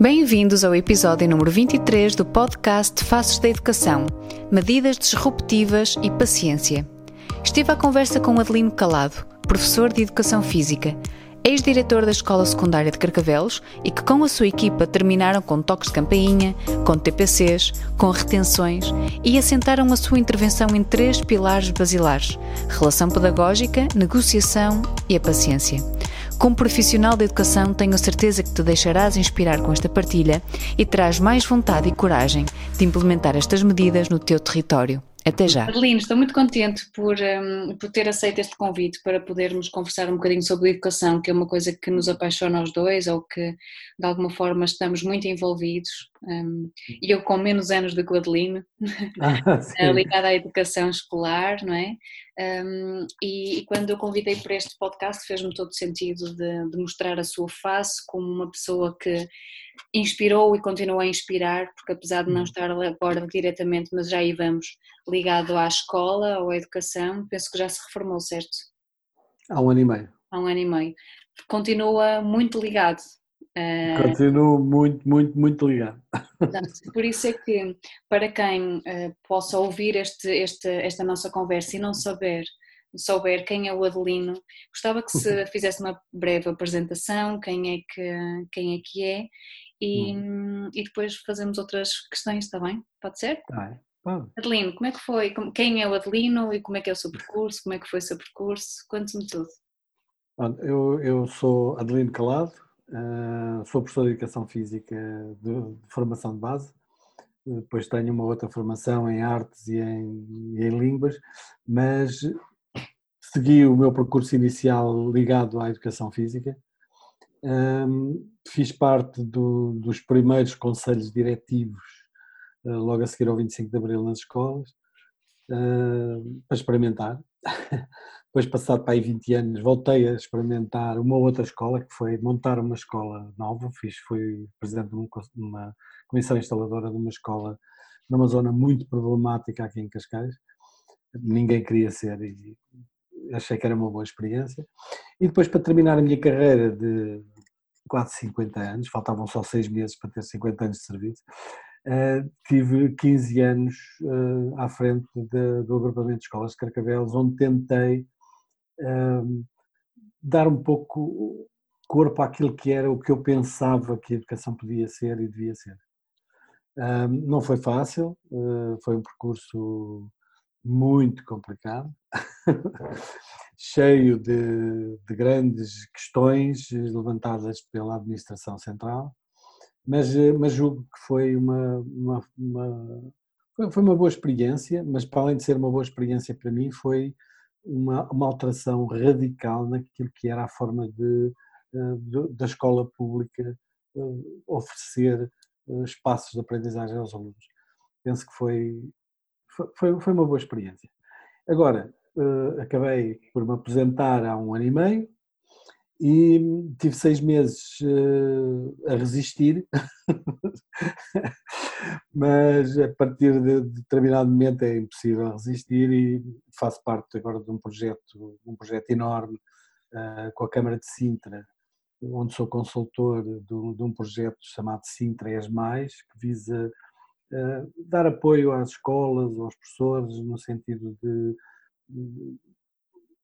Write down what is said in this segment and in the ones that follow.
Bem-vindos ao episódio número 23 do podcast Faces da Educação Medidas Disruptivas e Paciência. Estive à conversa com Adelino Calado, professor de Educação Física, ex-diretor da Escola Secundária de Carcavelos e que com a sua equipa terminaram com toques de campainha, com TPCs, com retenções e assentaram a sua intervenção em três pilares basilares: relação pedagógica, negociação e a paciência. Como profissional da educação, tenho a certeza que te deixarás inspirar com esta partilha e terás mais vontade e coragem de implementar estas medidas no teu território. Até já. Adelino, estou muito contente por, um, por ter aceito este convite para podermos conversar um bocadinho sobre educação, que é uma coisa que nos apaixona aos dois ou que de alguma forma estamos muito envolvidos. Um, e eu com menos anos do que o Adelino, ah, ligada à educação escolar, não é? Um, e, e, quando eu convidei para este podcast fez-me todo sentido de, de mostrar a sua face como uma pessoa que inspirou e continua a inspirar, porque apesar de não hum. estar agora diretamente, mas já aí vamos, ligado à escola ou à educação, penso que já se reformou, certo? Há um ano e meio. Há um ano e meio. Continua muito ligado. Uh, Continuo muito, muito, muito ligado. Por isso é que, para quem uh, possa ouvir este, este, esta nossa conversa e não saber souber quem é o Adelino, gostava que se fizesse uma breve apresentação, quem é que, quem é, que é e, hum. e depois fazemos outras questões, está bem? Pode ser? Tá. Adelino, como é que foi? Quem é o Adelino e como é que é o seu percurso? Como é que foi o seu percurso? Conte-me tudo. Eu, eu sou Adelino Calado, uh, sou professor de Educação Física de, formação de base, depois tenho uma outra formação em artes e em, e em línguas, mas segui o meu percurso inicial ligado à Educação Física, fiz parte do, dos primeiros conselhos diretivos, uh, logo a seguir ao 25 de Abril nas escolas, uh, para experimentar. Depois, passado para aí 20 anos, voltei a experimentar uma outra escola, que foi montar uma escola nova. Fiz, fui presidente de uma, comissão instaladora de uma escola numa zona muito problemática aqui em Cascais. Ninguém queria ser e achei que era uma boa experiência. E depois, para terminar a minha carreira de quase 50 anos, faltavam só seis meses para ter 50 anos de serviço, uh, tive 15 anos uh, à frente de, do agrupamento de escolas de Carcavelos, onde tentei uh, dar um pouco corpo àquilo que era o que eu pensava que a educação podia ser e devia ser. não foi fácil, foi um percurso muito complicado, cheio de, de, grandes questões levantadas pela administração central, mas, mas julgo que foi uma, uma, uma, foi uma boa experiência, mas para além de ser uma boa experiência para mim, foi uma, uma alteração radical naquilo que era a forma de, eh, de da escola pública eh, oferecer eh, espaços de aprendizagem aos alunos. Penso que foi, foi, foi uma boa experiência. Agora, acabei por me aposentar há um ano e meio e tive seis meses uh, a resistir, mas a partir de determinado momento é impossível resistir e faço parte agora de um projeto, um projeto enorme uh, com a Câmara de Sintra, onde sou consultor de, de um projeto chamado Sintra És Mais, que visa eh, dar apoio às escolas, aos professores, no sentido de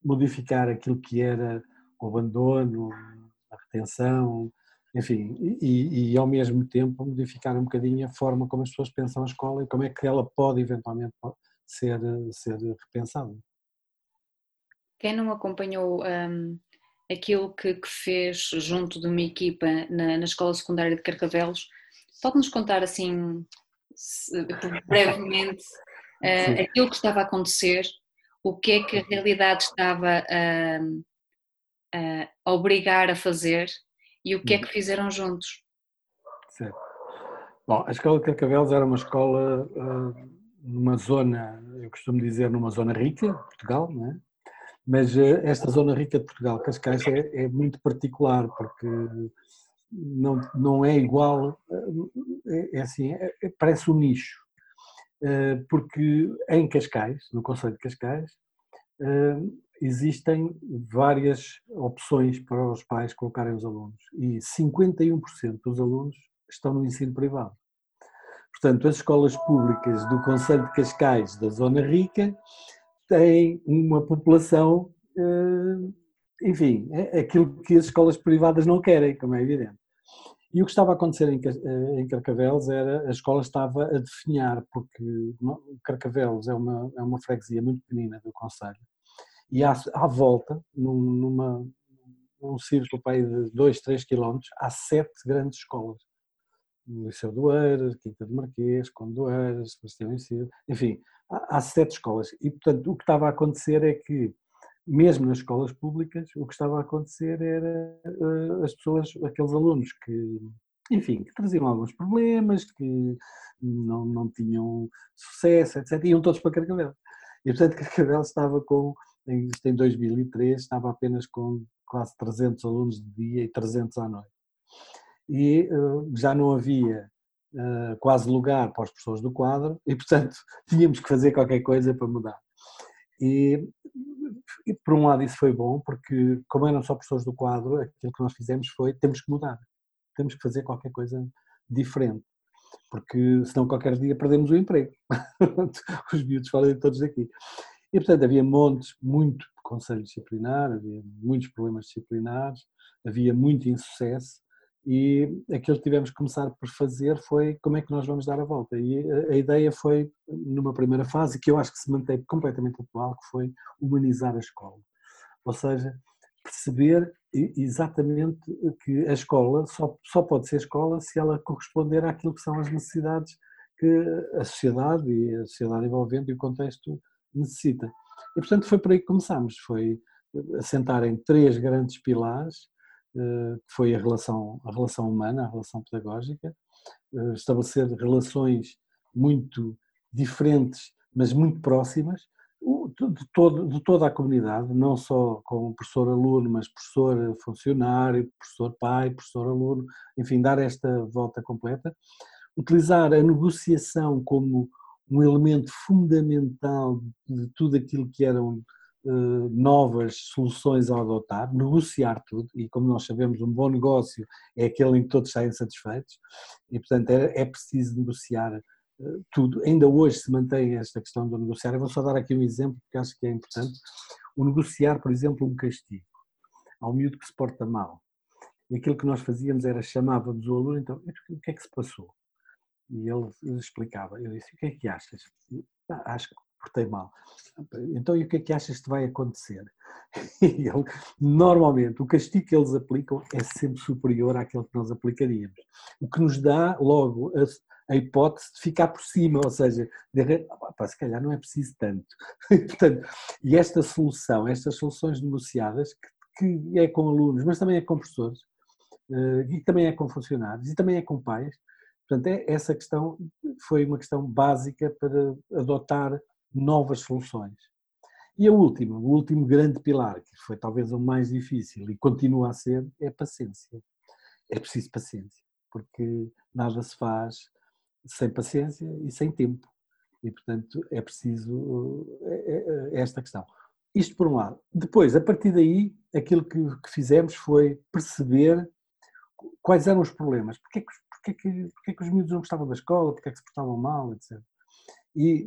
modificar aquilo que era o abandono, a retenção, enfim, e, e, ao mesmo tempo modificar um bocadinho a forma como as pessoas pensam a escola e como é que ela pode eventualmente ser, ser repensada. Quem não acompanhou um, aquilo que, que, fez junto de uma equipa na, na Escola Secundária de Carcavelos, pode-nos contar assim brevemente uh, aquilo que estava a acontecer, o que é que a realidade estava a, a obrigar a fazer e o que é que uhum. fizeram juntos. Certo. Bom, a Escola de Carcavelos era uma escola uh, numa zona, eu costumo dizer, numa zona rica, Portugal, não é? Mas uh, esta zona rica de Portugal, Cascais, é, é muito particular, porque não, não é igual, é, é assim, é, é, parece um nicho, porque em Cascais, no Conselho de Cascais, existem várias opções para os pais colocarem os alunos e 51% dos alunos estão no ensino privado. Portanto, as escolas públicas do Conselho de Cascais, da Zona Rica, têm uma população, enfim, é aquilo que as escolas privadas não querem, como é evidente. E o que estava a acontecer em eh, Carcavelos era a escola estava a definhar, porque Carcavelos é uma, é uma freguesia muito pequenina do Conselho, e à, à volta, num, numa, num círculo de 2, 3 quilómetros, há sete grandes escolas. Liceu do Eiras, Quinta de Marquês, Conde do Eiras, Sebastião Ensino, enfim, há, há sete escolas. E, portanto, o que estava a acontecer é que mesmo nas escolas públicas, o que estava a acontecer era uh, as pessoas, aqueles alunos que, enfim, que traziam alguns problemas, que não, não tinham sucesso, etc., iam todos para Carcavelos. E, portanto, Carcavelos estava com, isto em 2003, estava apenas com quase 300 alunos de dia e 300 à noite. E uh, já não havia uh, quase lugar para as pessoas do quadro e, portanto, tínhamos que fazer qualquer coisa para mudar. E, e, por um lado isso foi bom, porque como eram só pessoas do quadro, aquilo que nós fizemos foi, temos que mudar, temos que fazer qualquer coisa diferente, porque senão qualquer dia perdemos o emprego. Os miúdos falam todos daqui. E portanto havia montes, muito conselho disciplinar, havia muitos problemas disciplinares, havia muito insucesso, e aquilo que tivemos que começar por fazer foi como é que nós vamos dar a volta. E a, ideia foi, numa primeira fase, que eu acho que se mantém completamente atual, que foi humanizar a escola. Ou seja, perceber exatamente que a escola só, só pode ser escola se ela corresponder àquilo que são as necessidades que a sociedade e a sociedade envolvente e o contexto necessita. E portanto foi por aí que começámos, foi assentar em três grandes pilares eh, que foi a relação, a relação humana, a relação pedagógica, eh, estabelecer relações muito diferentes, mas muito próximas, de, todo, de toda a comunidade, não só com o professor-aluno, mas professor-funcionário, professor-pai, professor-aluno, enfim, dar esta volta completa. Utilizar a negociação como um elemento fundamental de tudo aquilo que eram eh, novas soluções a adotar, negociar tudo, e como nós sabemos, um bom negócio é aquele em que todos saem satisfeitos, e portanto é, é preciso negociar eh, tudo. Ainda hoje se mantém esta questão do negociar. Eu vou só dar aqui um exemplo que acho que é importante. O negociar, por exemplo, um castigo ao miúdo que se porta mal. E aquilo que nós fazíamos era chamávamos o aluno, então, o que é que se passou? E ele explicava. Eu disse, o que é que achas? Ah, acho que portei mal. Então, e o que é que achas que vai acontecer? E ele, normalmente, o castigo que eles aplicam é sempre superior àquele que nós aplicaríamos. O que nos dá, logo, a, a hipótese de ficar por cima, ou seja, de, opa, se calhar não é preciso tanto. Portanto, e esta solução, estas soluções negociadas, que, que é com alunos, mas também é com professores, uh, e também é com funcionários, e também é com pais, Portanto, é, essa questão foi uma questão básica para adotar novas soluções. E a última, o último grande pilar, que foi talvez o mais difícil e continua a ser, é a paciência. É preciso paciência, porque nada se faz sem paciência e sem tempo. E, portanto, é preciso é, é, é esta questão. Isto por um lado. Depois, a partir daí, aquilo que, fizemos foi perceber quais eram os problemas. Porquê que, porquê, que, porquê que os miúdos não gostavam da escola, porquê que se portavam mal, etc. E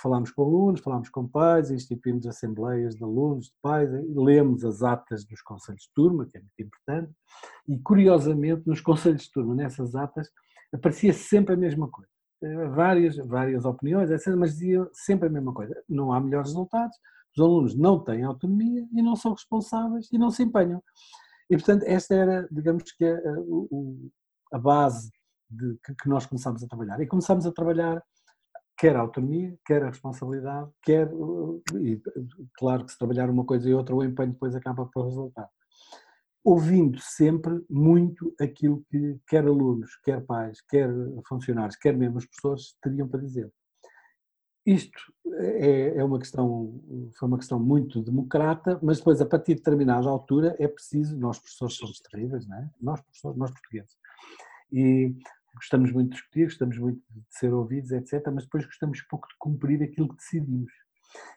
falámos com alunos, falámos com pais, instituímos assembleias de alunos, de pais, lemos as atas dos conselhos de turma, que é muito importante, e curiosamente nos conselhos de turma, nessas atas, aparecia sempre a mesma coisa. Eh, várias, várias opiniões, mas dizia sempre a mesma coisa. Não há melhores resultados, os alunos não têm autonomia e não são responsáveis e não se empenham. E, portanto, esta era, digamos que, a, a base de, que nós começámos a trabalhar. E começámos a trabalhar quer a autonomia, quer a responsabilidade, quer, e claro que se trabalhar uma coisa e outra, o empenho depois acaba por resultar. ouvindo sempre muito aquilo que quer alunos, quer pais, quer funcionários, quer mesmo as pessoas teriam para dizer. Isto é, é, uma questão, foi uma questão muito democrata, mas depois, a partir de determinada altura, é preciso, nós professores somos terríveis, não é? Nós professores, nós portugueses. E gostamos muito de discutir, gostamos muito de ser ouvidos, etc., mas depois gostamos pouco de cumprir aquilo que decidimos.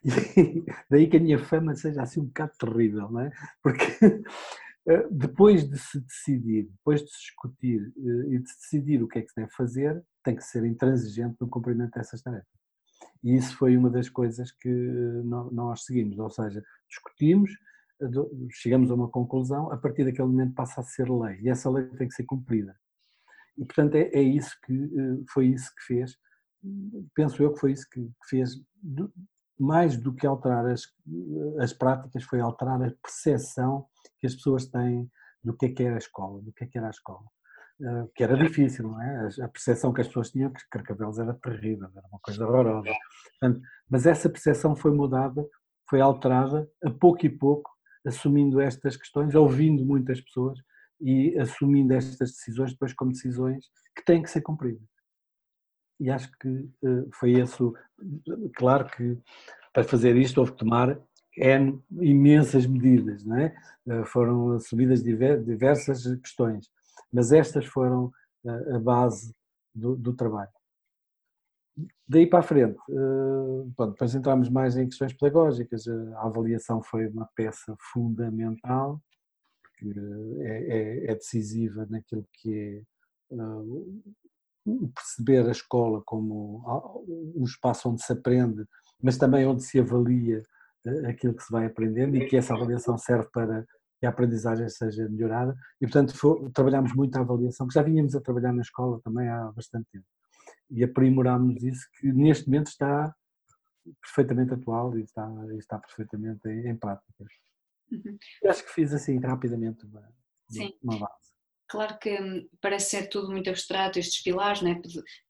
E daí que a minha fama seja assim um bocado terrível, não é? Porque eh, depois de se decidir, depois de se discutir eh, e de se decidir o que é que se deve fazer, tem que ser intransigente no cumprimento dessas tarefas. E isso foi uma das coisas que nós seguimos, ou seja, discutimos, chegamos a uma conclusão, a partir daquele momento passa a ser lei e essa lei tem que ser cumprida. E portanto é, é isso que eh, foi isso que fez, penso eu que foi isso que fez mais do que alterar as, as práticas, foi alterar a percepção que as pessoas têm do que é que era a escola, do que é que era a escola. Eh, que era difícil, não é? A percepção que as pessoas tinham que Carcavelos era terrível, era uma coisa horrorosa. Portanto, mas essa percepção foi mudada, foi alterada a pouco e pouco, assumindo estas questões, ouvindo muitas pessoas e assumindo estas decisões depois como decisões que têm que ser cumpridas. E acho que eh, foi isso. Claro que para fazer isto houve que tomar N imensas medidas, não é? Eh, foram assumidas diversas questões mas estas foram a base do, do trabalho. Daí para a frente, eh, bom, depois entramos mais em questões pedagógicas. A avaliação foi uma peça fundamental, que é, é, é decisiva naquilo que é perceber a escola como um espaço onde se aprende, mas também onde se avalia aquilo que se vai aprendendo e que essa avaliação serve para que a aprendizagem seja melhorada e, portanto, foi, trabalhámos muito a avaliação, que já vínhamos a trabalhar na escola também há bastante tempo. E aprimorámos isso, que neste momento está perfeitamente atual e está, está perfeitamente em, em prática. Uhum. Acho que fiz assim rapidamente uma, uma base. Claro que hum, parece ser tudo muito abstrato, estes pilares, né?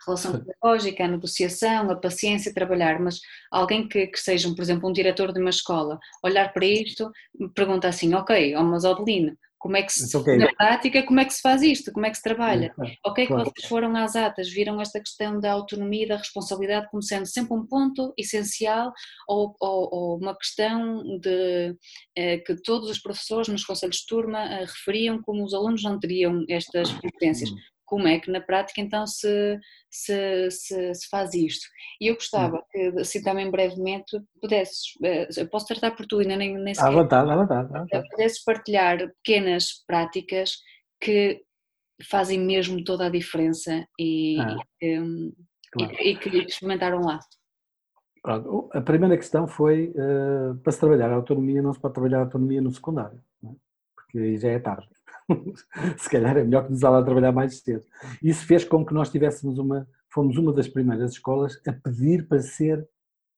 relação pedagógica, a negociação, a paciência, trabalhar, mas alguém que, que seja, por exemplo, um diretor de uma escola, olhar para isto, pergunta assim, ok, mas Odelino, como é que se, okay. na prática, como é que se faz isto? Como é que se trabalha? Ok, claro. que vocês foram às atas, viram esta questão da autonomia e da responsabilidade como sendo sempre um ponto essencial ou, ou, ou uma questão de eh, que todos os professores nos conselhos de turma eh, referiam como os alunos não teriam estas competências. Hum como é que na prática então se, se, se, se faz isto. E eu gostava hum. que, assim também brevemente, pudesses, eh, eu posso tratar por tu, ainda nem, nem sequer. À vontade, à vontade. À vontade. Pudesses partilhar pequenas práticas que fazem mesmo toda a diferença e, ah, e, claro. e, e que experimentaram lá. Pronto. A primeira questão foi, uh, para se trabalhar a autonomia, não se pode trabalhar a autonomia no secundário, é? porque aí já é tarde. se calhar é melhor começar lá a trabalhar mais cedo. Isso fez com que nós tivéssemos uma, fomos uma das primeiras escolas a pedir para ser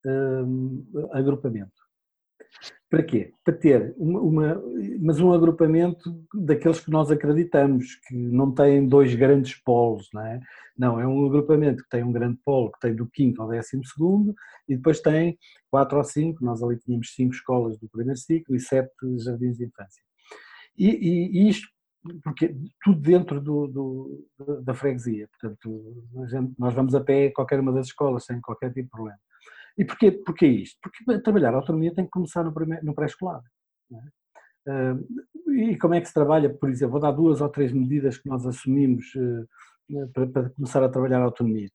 um, agrupamento. Para quê? Para ter uma, uma, mas um agrupamento daqueles que nós acreditamos, que não tem dois grandes polos, não é? Não, é um agrupamento que tem um grande polo, que tem do quinto ao décimo segundo, e depois tem quatro ou cinco, nós ali tínhamos cinco escolas do primeiro ciclo e sete jardins de infância. E, e, e isto porque tudo dentro do, do, da freguesia, portanto, gente, nós vamos a pé a qualquer uma das escolas sem qualquer tipo de problema. E porquê, porquê isto? Porque trabalhar a autonomia tem que começar no, no pré-escolar. É? E como é que se trabalha, por exemplo, vou dar duas ou três medidas que nós assumimos uh, para, para, começar a trabalhar a autonomia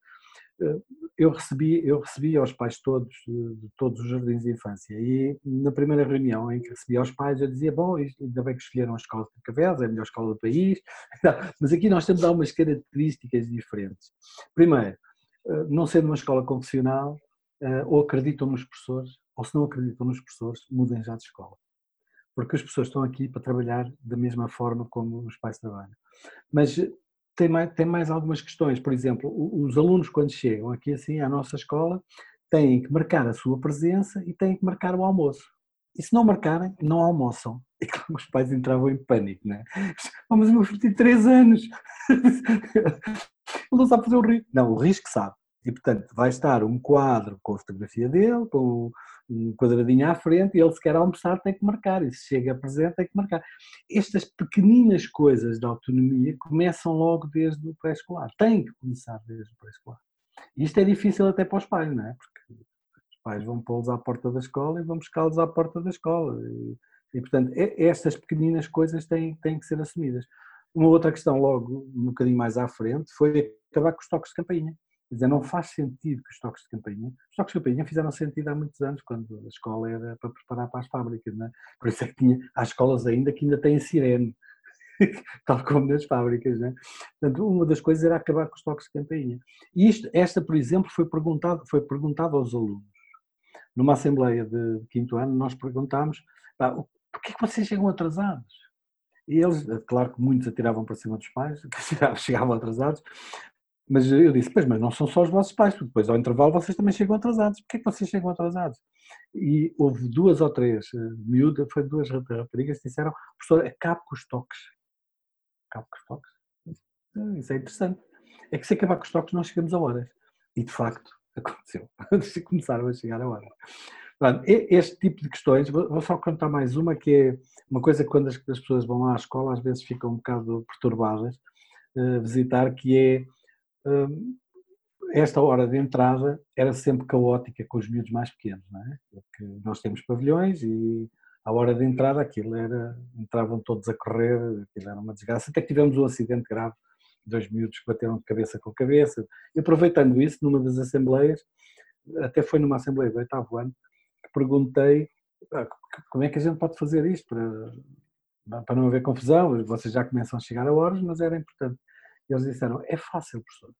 eu recebi, eu recebi aos pais todos, de todos os jardins de infância, e na primeira reunião em que recebi aos pais, eu dizia: Bom, ainda bem que escolheram a escola de Cavelos, é a melhor escola do país, mas aqui nós temos algumas características diferentes. Primeiro, eh, não sendo uma escola confessional, eh, ou acreditam nos professores, ou se não acreditam nos professores, mudem já de escola. Porque as pessoas estão aqui para trabalhar da mesma forma como os pais trabalham. Mas tem mais, tem mais algumas questões. Por exemplo, os alunos, quando chegam aqui assim à nossa escola, têm que marcar a sua presença e têm que marcar o almoço. E se não marcarem, não almoçam. E claro, os pais entravam em pânico, né? Oh, mas o meu filho tem 3 anos, ele não sabe fazer o risco. Não, o risco sabe. E, portanto, vai estar um quadro com a fotografia dele, com um quadradinho à frente, e ele se quer almoçar tem que marcar, e se chega presente tem que marcar. Estas pequeninas coisas da autonomia começam logo desde o pré-escolar, têm que começar desde o pré-escolar. Isto é difícil até para os pais, não é? Porque os pais vão pô-los à porta da escola e vão buscá-los à porta da escola. E, e portanto, estas pequeninas coisas têm, têm que ser assumidas. Uma outra questão, logo um bocadinho mais à frente, foi acabar com os toques de campainha. Quer dizer, não faz sentido que os toques de campainha. Os toques de campainha fizeram sentido há muitos anos, quando a escola era para preparar para as fábricas, não é? Por isso é que tinha, há escolas ainda que ainda têm sirene, tal como nas fábricas, não é? Portanto, uma das coisas era acabar com os toques de campainha. E isto, esta, por exemplo, foi perguntado, foi perguntado aos alunos. Numa assembleia de quinto ano, nós perguntámos, pá, porquê que vocês chegam atrasados? E eles, claro que muitos atiravam para cima dos pais, que chegavam atrasados, mas eu disse, pois, mas não são só os vossos pais, porque depois ao intervalo vocês também chegam atrasados. Porquê é que vocês chegam atrasados? E houve duas ou três eh, miúdas, foi duas raparigas que disseram, professor, acabe com os toques. Acabe com os toques? Ah, isso é interessante. É que se acabar com os toques nós chegamos a horas. E de facto, aconteceu. Começaram a chegar a horas. Este tipo de questões, vou só contar mais uma, que é uma coisa que quando as pessoas vão lá à escola às vezes ficam um bocado perturbadas, uh, visitar, que é esta hora de entrada era sempre caótica com os miúdos mais pequenos, não é? Porque nós temos pavilhões e a hora de entrada aquilo era, entravam todos a correr, aquilo era uma desgraça, até que tivemos um acidente grave, dois miúdos que bateram de cabeça com cabeça, e aproveitando isso, numa das assembleias, até foi numa assembleia do oitavo ano, perguntei ah, como é que a gente pode fazer isto para, para não haver confusão, vocês já começam a chegar a horas, mas era importante. Eles disseram, é fácil, professor,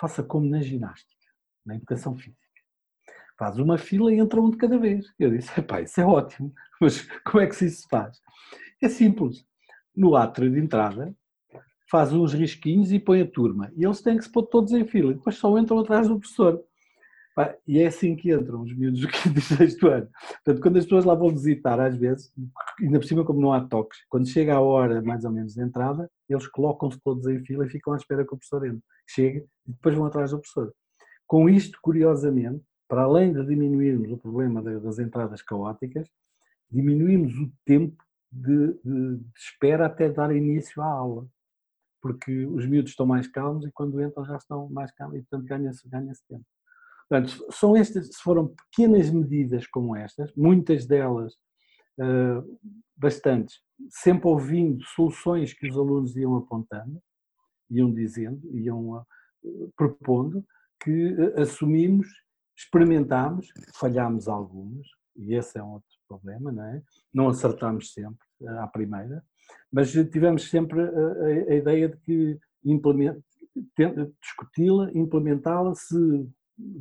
faça como na ginástica, na educação física. Faz uma fila e entra um de cada vez. Eu disse, pá, isso é ótimo, mas como é que isso se faz? É simples. No átrio de entrada, faz uns risquinhos e põe a turma. E eles têm que se pôr todos em fila. E depois só entram atrás do professor. E é assim que entram os miúdos do quinto e sexto ano. Portanto, quando as pessoas lá vão visitar, às vezes, ainda por cima como não há toques, quando chega a hora mais ou menos de entrada, eles colocam-se todos em fila e ficam à espera que o professor entre. Chega e depois vão atrás do professor. Com isto, curiosamente, para além de diminuirmos o problema das entradas caóticas, diminuímos o tempo de, de, de espera até dar início à aula. Porque os miúdos estão mais calmos e quando entram já estão mais calmos e, portanto, ganha-se ganha tempo. Portanto, são estas, foram pequenas medidas como estas, muitas delas uh, bastantes, sempre ouvindo soluções que os alunos iam apontando, iam dizendo, iam uh, propondo, que uh, assumimos, experimentámos, falhámos algumas, e esse é um outro problema, não é? Não acertámos sempre à primeira, mas tivemos sempre a, a, a ideia de que discuti-la, implementá-la, se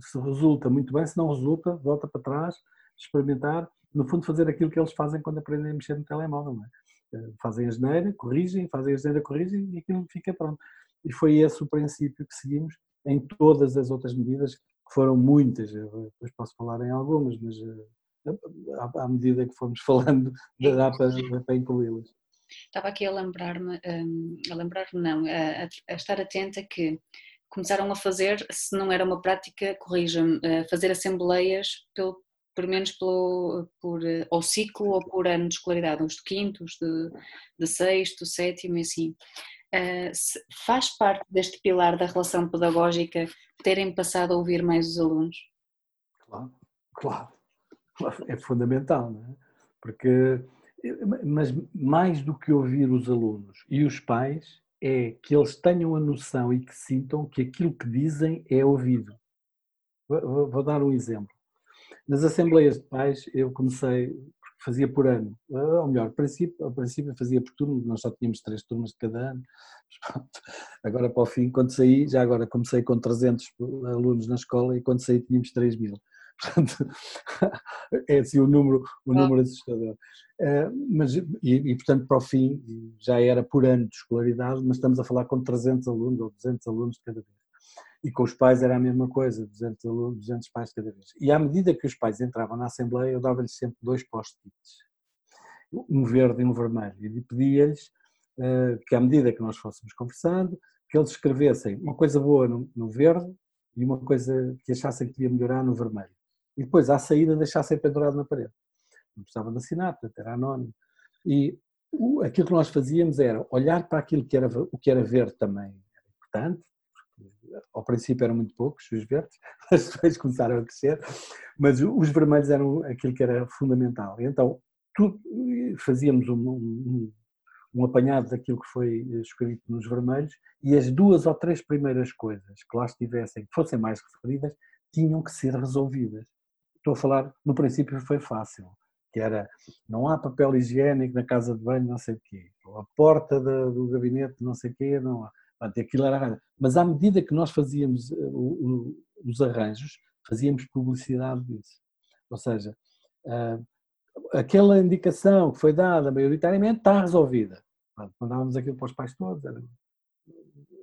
se resulta muito bem, se não resulta, volta para trás, experimentar, no fundo fazer aquilo que eles fazem quando aprendem a mexer no telemóvel, é? Eh, fazem a geneira, corrigem, fazem a geneira, corrigem e aquilo fica pronto. E foi esse o princípio que seguimos em todas as outras medidas, que foram muitas, Eu depois posso falar em algumas, mas eh, à medida que fomos falando, dá para, para incluí-las. Estava aqui a lembrar-me, hum, a lembrar-me não, a, a, estar atenta que começaram a fazer, se não era uma prática, corrija-me, fazer assembleias pelo, por menos pelo, por, eh, ao ciclo ou por ano de escolaridade, uns de quinto, de, de sexto, sétimo e assim. Uh, faz parte deste pilar da relação pedagógica terem passado a ouvir mais os alunos? Claro, claro, é fundamental, não é? Porque, mas mais do que ouvir os alunos e os pais, é que eles tenham a noção e que sintam que aquilo que dizem é ouvido. Vou, vou dar um exemplo. Nas assembleias de pais eu comecei, fazia por ano, ou melhor, ao princípio, ao princípio fazia por turno, nós só tínhamos três turmas de cada ano, agora para o fim, quando saí, já agora comecei com 300 alunos na escola e quando saí tínhamos 3 mil. Portanto, é assim o número, o número assustador. Uh, mas, e, e, portanto, para o fim, já era por ano de escolaridade, mas estamos a falar com 300 alunos ou 200 alunos de cada vez. E com os pais era a mesma coisa, 200 alunos, 200 pais de cada vez. E à medida que os pais entravam na Assembleia, eu dava-lhes sempre dois post-its, um verde e um vermelho, e pedia-lhes uh, que à medida que nós fôssemos conversando, que eles escrevessem uma coisa boa no, no verde e uma coisa que achassem que devia melhorar no vermelho. E depois, à saída, deixassem pendurado na parede. Não precisavam de assinar, portanto, era anónimo. E aquilo que nós fazíamos era olhar para aquilo que era, o que era verde também era importante, ao princípio eram muito poucos os verdes, mas depois começaram a crescer, mas os vermelhos eram aquilo que era fundamental. Então, tudo, fazíamos um, um, um apanhado daquilo que foi escrito nos vermelhos e as duas ou três primeiras coisas que lá estivessem, que fossem mais referidas, tinham que ser resolvidas. Estou a falar, no princípio foi fácil, que era, não há papel higiênico na casa de banho, não sei o quê, a porta do gabinete, não sei o quê, não há. Aquilo era, mas à medida que nós fazíamos eh, os arranjos, fazíamos publicidade disso. Ou seja, ah, aquela indicação que foi dada maioritariamente está resolvida. Mandávamos aquilo para os pais todos, era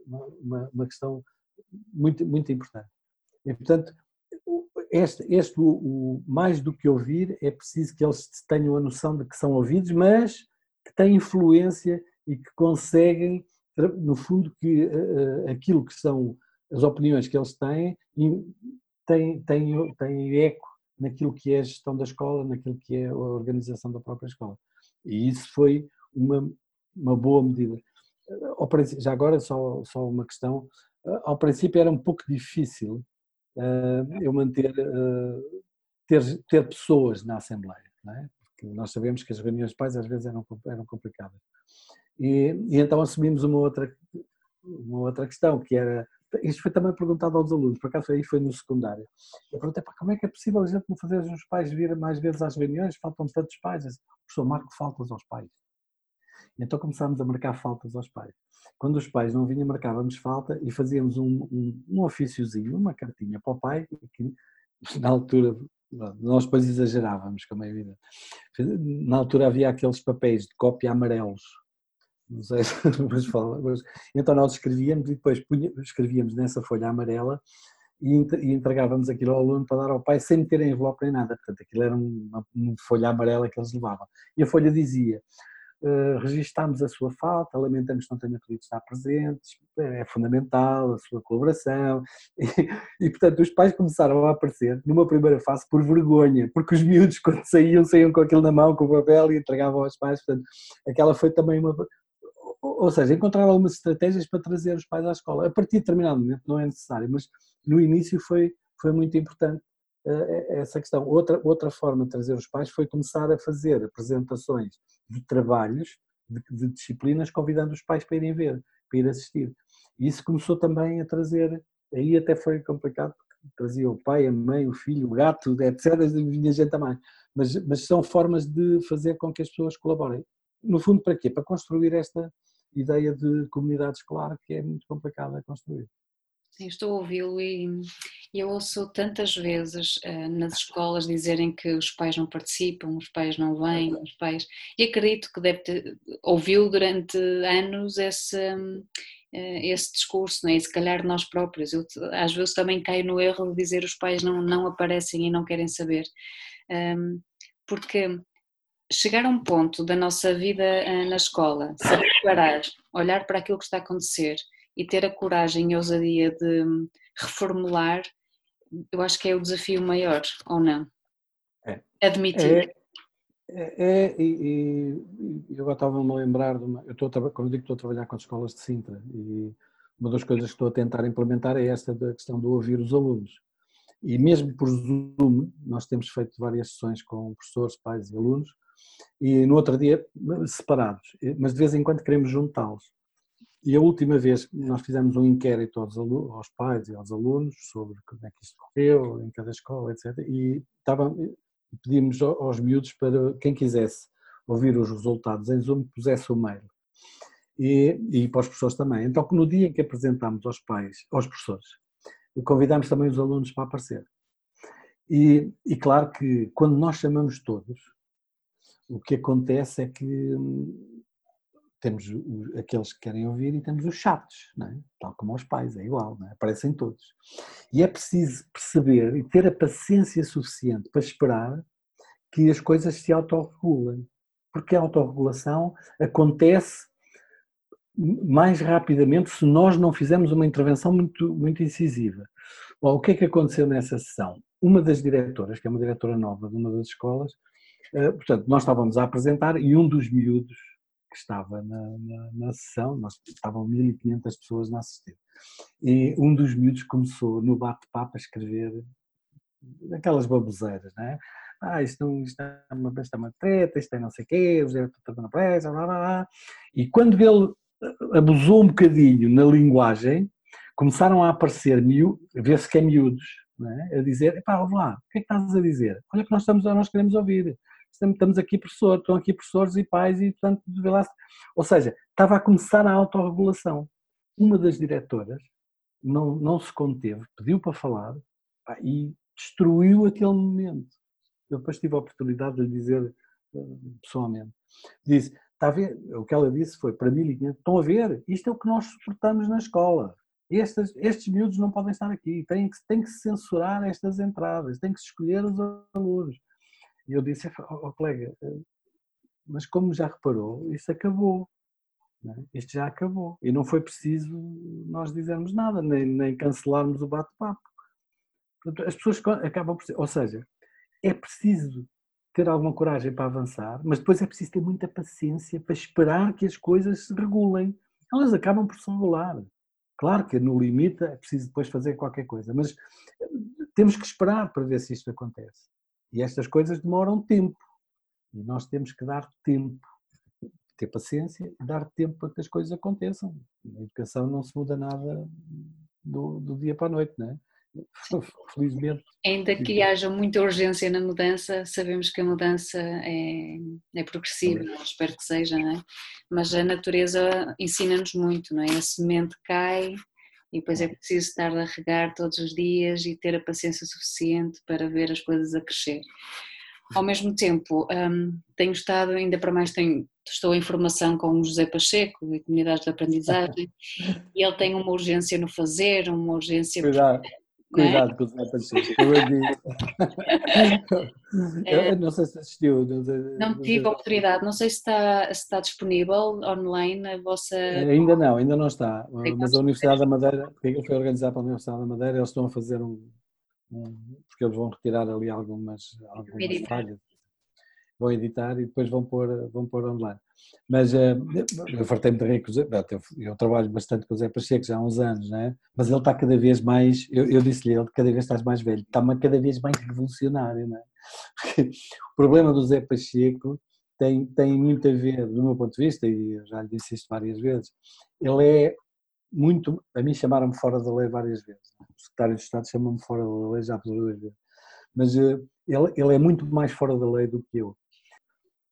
uma, uma questão muito, muito importante. E, portanto, este, este o, o, mais do que ouvir, é preciso que eles tenham a noção de que são ouvidos, mas que têm influência e que conseguem, no fundo, que uh, aquilo que são as opiniões que eles têm, têm, têm, têm eco naquilo que é a gestão da escola, naquilo que é a organização da própria escola. E isso foi uma, uma boa medida. Já agora, só, só uma questão. Ao princípio era um pouco difícil eu manter, uh, ter, ter pessoas na Assembleia, é? porque nós sabemos que as reuniões de pais às vezes eram, eram complicadas. E, e então assumimos uma outra, uma outra questão, que era isto foi também perguntado aos alunos, por acaso aí foi no secundário. Eu perguntei, pá, como é que é possível a gente não fazer os pais vir mais vezes às reuniões? Faltam tantos pais. O professor Marco faltas aos pais. E então começámos a marcar faltas aos pais. Quando os pais não vinham, marcávamos falta e fazíamos um, um, um ofíciozinho, uma cartinha para o pai, que na altura nós depois exagerávamos, como é evidente. Na altura havia aqueles papéis de cópia amarelos não sei se mas fala, mas, então nós escrevíamos e depois punha, escrevíamos nessa folha amarela e entregávamos aquilo ao aluno para dar ao pai sem meter envelope nem nada, portanto aquilo era uma, uma folha amarela que eles levavam. E a folha dizia, uh, registamos a sua falta, lamentamos que não tenha podido estar presentes, é fundamental a sua colaboração, e, e, portanto os pais começaram a aparecer numa primeira fase por vergonha, porque os miúdos quando saíam, saíam com aquilo na mão, com o papel e entregavam aos pais, portanto aquela foi também uma, ou seja, encontrar algumas estratégias para trazer os pais à escola. A partir de determinado momento não é necessário, mas no início foi, foi muito importante uh, essa questão. Outra, outra forma de trazer os pais foi começar a fazer apresentações de trabalhos, de, de disciplinas, convidando os pais para irem ver, para ir assistir. E isso começou também a trazer, aí até foi complicado, trazia o pai, a mãe, o filho, o gato, etc., vinha gente também. Mas, mas são formas de fazer com que as pessoas colaborem. No fundo, para quê? Para construir esta, ideia de comunidade escolar que é muito complicada a construir. Estou a ouvi-lo e eu ouço tantas vezes uh, nas escolas dizerem que os pais não participam, os pais não vêm, os pais. E acredito que deve ter, ouviu durante anos esse, uh, esse discurso, não é? e se calhar nós próprios. Eu às vezes também caio no erro de dizer os pais não, não aparecem e não querem saber. Um, porque chegar a um ponto da nossa vida eh, na escola, saber parar, olhar para aquilo que está a acontecer e ter a coragem e a ousadia de hum, reformular, eu acho que é o desafio maior, ou não? É. Admitir. É, é, é e, e eu agora estava-me a lembrar, de uma, eu estou a, como digo, estou a trabalhar com as escolas de Sintra e uma das coisas que estou a tentar implementar é esta da questão de ouvir os alunos. E mesmo por Zoom, nós temos feito várias sessões com professores, pais e alunos, e no outro dia separados, mas de vez em quando queremos juntá-los. E a última vez nós fizemos um inquérito aos, aos pais e aos alunos sobre como é que isto correu em cada escola, etc. E estava, pedimos aos miúdos para quem quisesse ouvir os resultados em Zoom pusesse o mail. E, e para os professores também. Então, no dia em que apresentámos aos pais, aos professores, convidámos também os alunos para aparecer. E, e claro que quando nós chamamos todos, o que acontece é que temos aqueles que querem ouvir e temos os chatos, é? tal como os pais, é igual, é? aparecem todos. E é preciso perceber e ter a paciência suficiente para esperar que as coisas se autorregulem, porque a autorregulação acontece mais rapidamente se nós não fizermos uma intervenção muito, muito incisiva. Bom, o que é que aconteceu nessa sessão? Uma das diretoras, que é uma diretora nova de uma das escolas, uh, portanto, nós estávamos a apresentar e um dos miúdos que estava na, na, na sessão, nós estavam 1500 pessoas na assistir, e um dos miúdos começou no bate-papo a escrever aquelas baboseiras, não é? Ah, isto, não, isto, é uma, isto é uma treta, isto é não sei o quê, o José está na pressa, blá, blá, blá. E quando ele eh, abusou um bocadinho na linguagem, começaram a aparecer, vê-se que é miúdos, é? a dizer, pá, lá, o que é que estás a dizer? Olha que nós, estamos, nós queremos ouvir, estamos aqui professores, estão aqui professores e pais e portanto. Ou seja, estava a começar a autorregulação. Uma das diretoras não, não se conteve, pediu para falar e destruiu aquele momento. Eu depois tive a oportunidade de lhe dizer eh, pessoalmente. Disse, está a ver, o que ela disse foi para 1500, estão a ver, isto é o que nós suportamos na escola. Estes, estes miúdos não podem estar aqui, tem que, tem que censurar estas entradas, tem que escolher os alunos. E eu disse, oh, oh, colega, eh, mas como já reparou, isto acabou. Né? Isto já acabou. E não foi preciso nós dizermos nada, nem, nem cancelarmos o bate-papo. As pessoas acabam por ou seja, é preciso ter alguma coragem para avançar, mas depois é preciso ter muita paciência para esperar que as coisas se regulem. Elas acabam por se regular. Claro que no limite é preciso depois fazer qualquer coisa, mas eh, temos que esperar para ver se isto acontece. E estas coisas demoram tempo. E nós temos que dar tempo, ter paciência, dar tempo para que as coisas aconteçam. Na educação não se muda nada do, do dia para a noite, não é? felizmente. Ainda que haja muita urgência na mudança, sabemos que a mudança é, é progressiva, espero que seja, não é? mas a natureza ensina-nos muito, não é? A semente cai e depois é preciso estar a regar todos os dias e ter a paciência suficiente para ver as coisas a crescer. Ao mesmo tempo, um, tenho estado, ainda para mais, tenho, estou em formação com o José Pacheco, em comunidades de aprendizagem, e ele tem uma urgência no fazer, uma urgência. Cuidado. Cuidado com o Zé Pacheco, eu é. eu não sei se assistiu. Não, sei, não tive a oportunidade, não sei se está, se está disponível online a vossa. Ainda não, ainda não está. Mas a Universidade da Madeira, porque ele foi organizado pela Universidade da Madeira, eles estão a fazer um. um porque eles vão retirar ali algumas, algumas falhas vão editar e depois vão pôr, vão pôr online. Mas uh, eu fartei-me de rir com o Zé, eu trabalho bastante com o Zé Pacheco já há uns anos, né? mas ele está cada vez mais, eu, eu disse-lhe, ele cada vez estás mais velho, está cada vez mais revolucionário, é? Porque o problema do Zé Pacheco tem, tem muito a ver, do meu ponto de vista, e eu já lhe disse isto várias vezes, ele é muito, a mim chamaram-me fora da lei várias vezes, o secretário de Estado chamou-me fora da lei já por duas vezes, mas uh, ele, ele é muito mais fora da lei do que eu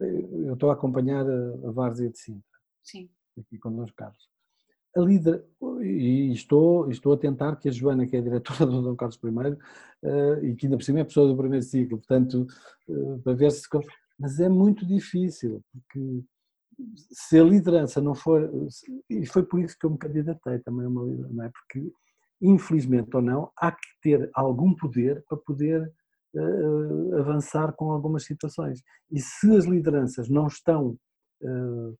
eu estou a acompanhar a, Várzea de Sintra, Sim. aqui com dois Carlos. A líder, e estou, estou a tentar que a Joana, que é a diretora do Dom Carlos I, uh, e que ainda por cima é pessoa do primeiro ciclo, portanto, uh, para ver se. Mas é muito difícil, porque se a liderança não for. E foi por isso que eu me candidatei também a uma liderança, não é? Porque, infelizmente ou não, há que ter algum poder para poder uh, avançar com algumas situações. E se as lideranças não estão uh,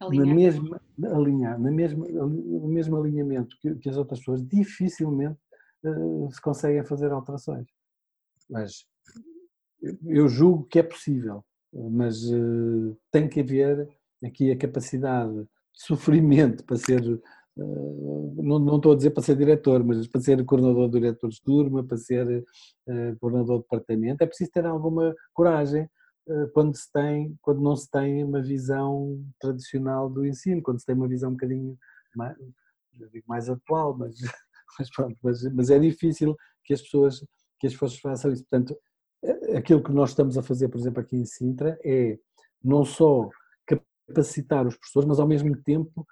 na mesma alinhar, na mesma, no mesmo alinhamento que, que as outras pessoas, dificilmente uh, se conseguem fazer alterações. Mas eu julgo que é possível, mas tem que haver aqui a capacidade de sofrimento para ser não, não estou a dizer para ser diretor, mas para ser coordenador de diretores de turma, para ser uh, coordenador de departamento, é preciso ter alguma coragem uh, quando, se tem, quando não se tem uma visão tradicional do ensino, quando se tem uma visão um bocadinho mais, mais atual, mas, mas pronto, mas, mas é difícil que as pessoas que as pessoas façam isso. Portanto, aquilo que nós estamos a fazer, por exemplo, aqui em Sintra, é não só capacitar os professores, mas ao mesmo tempo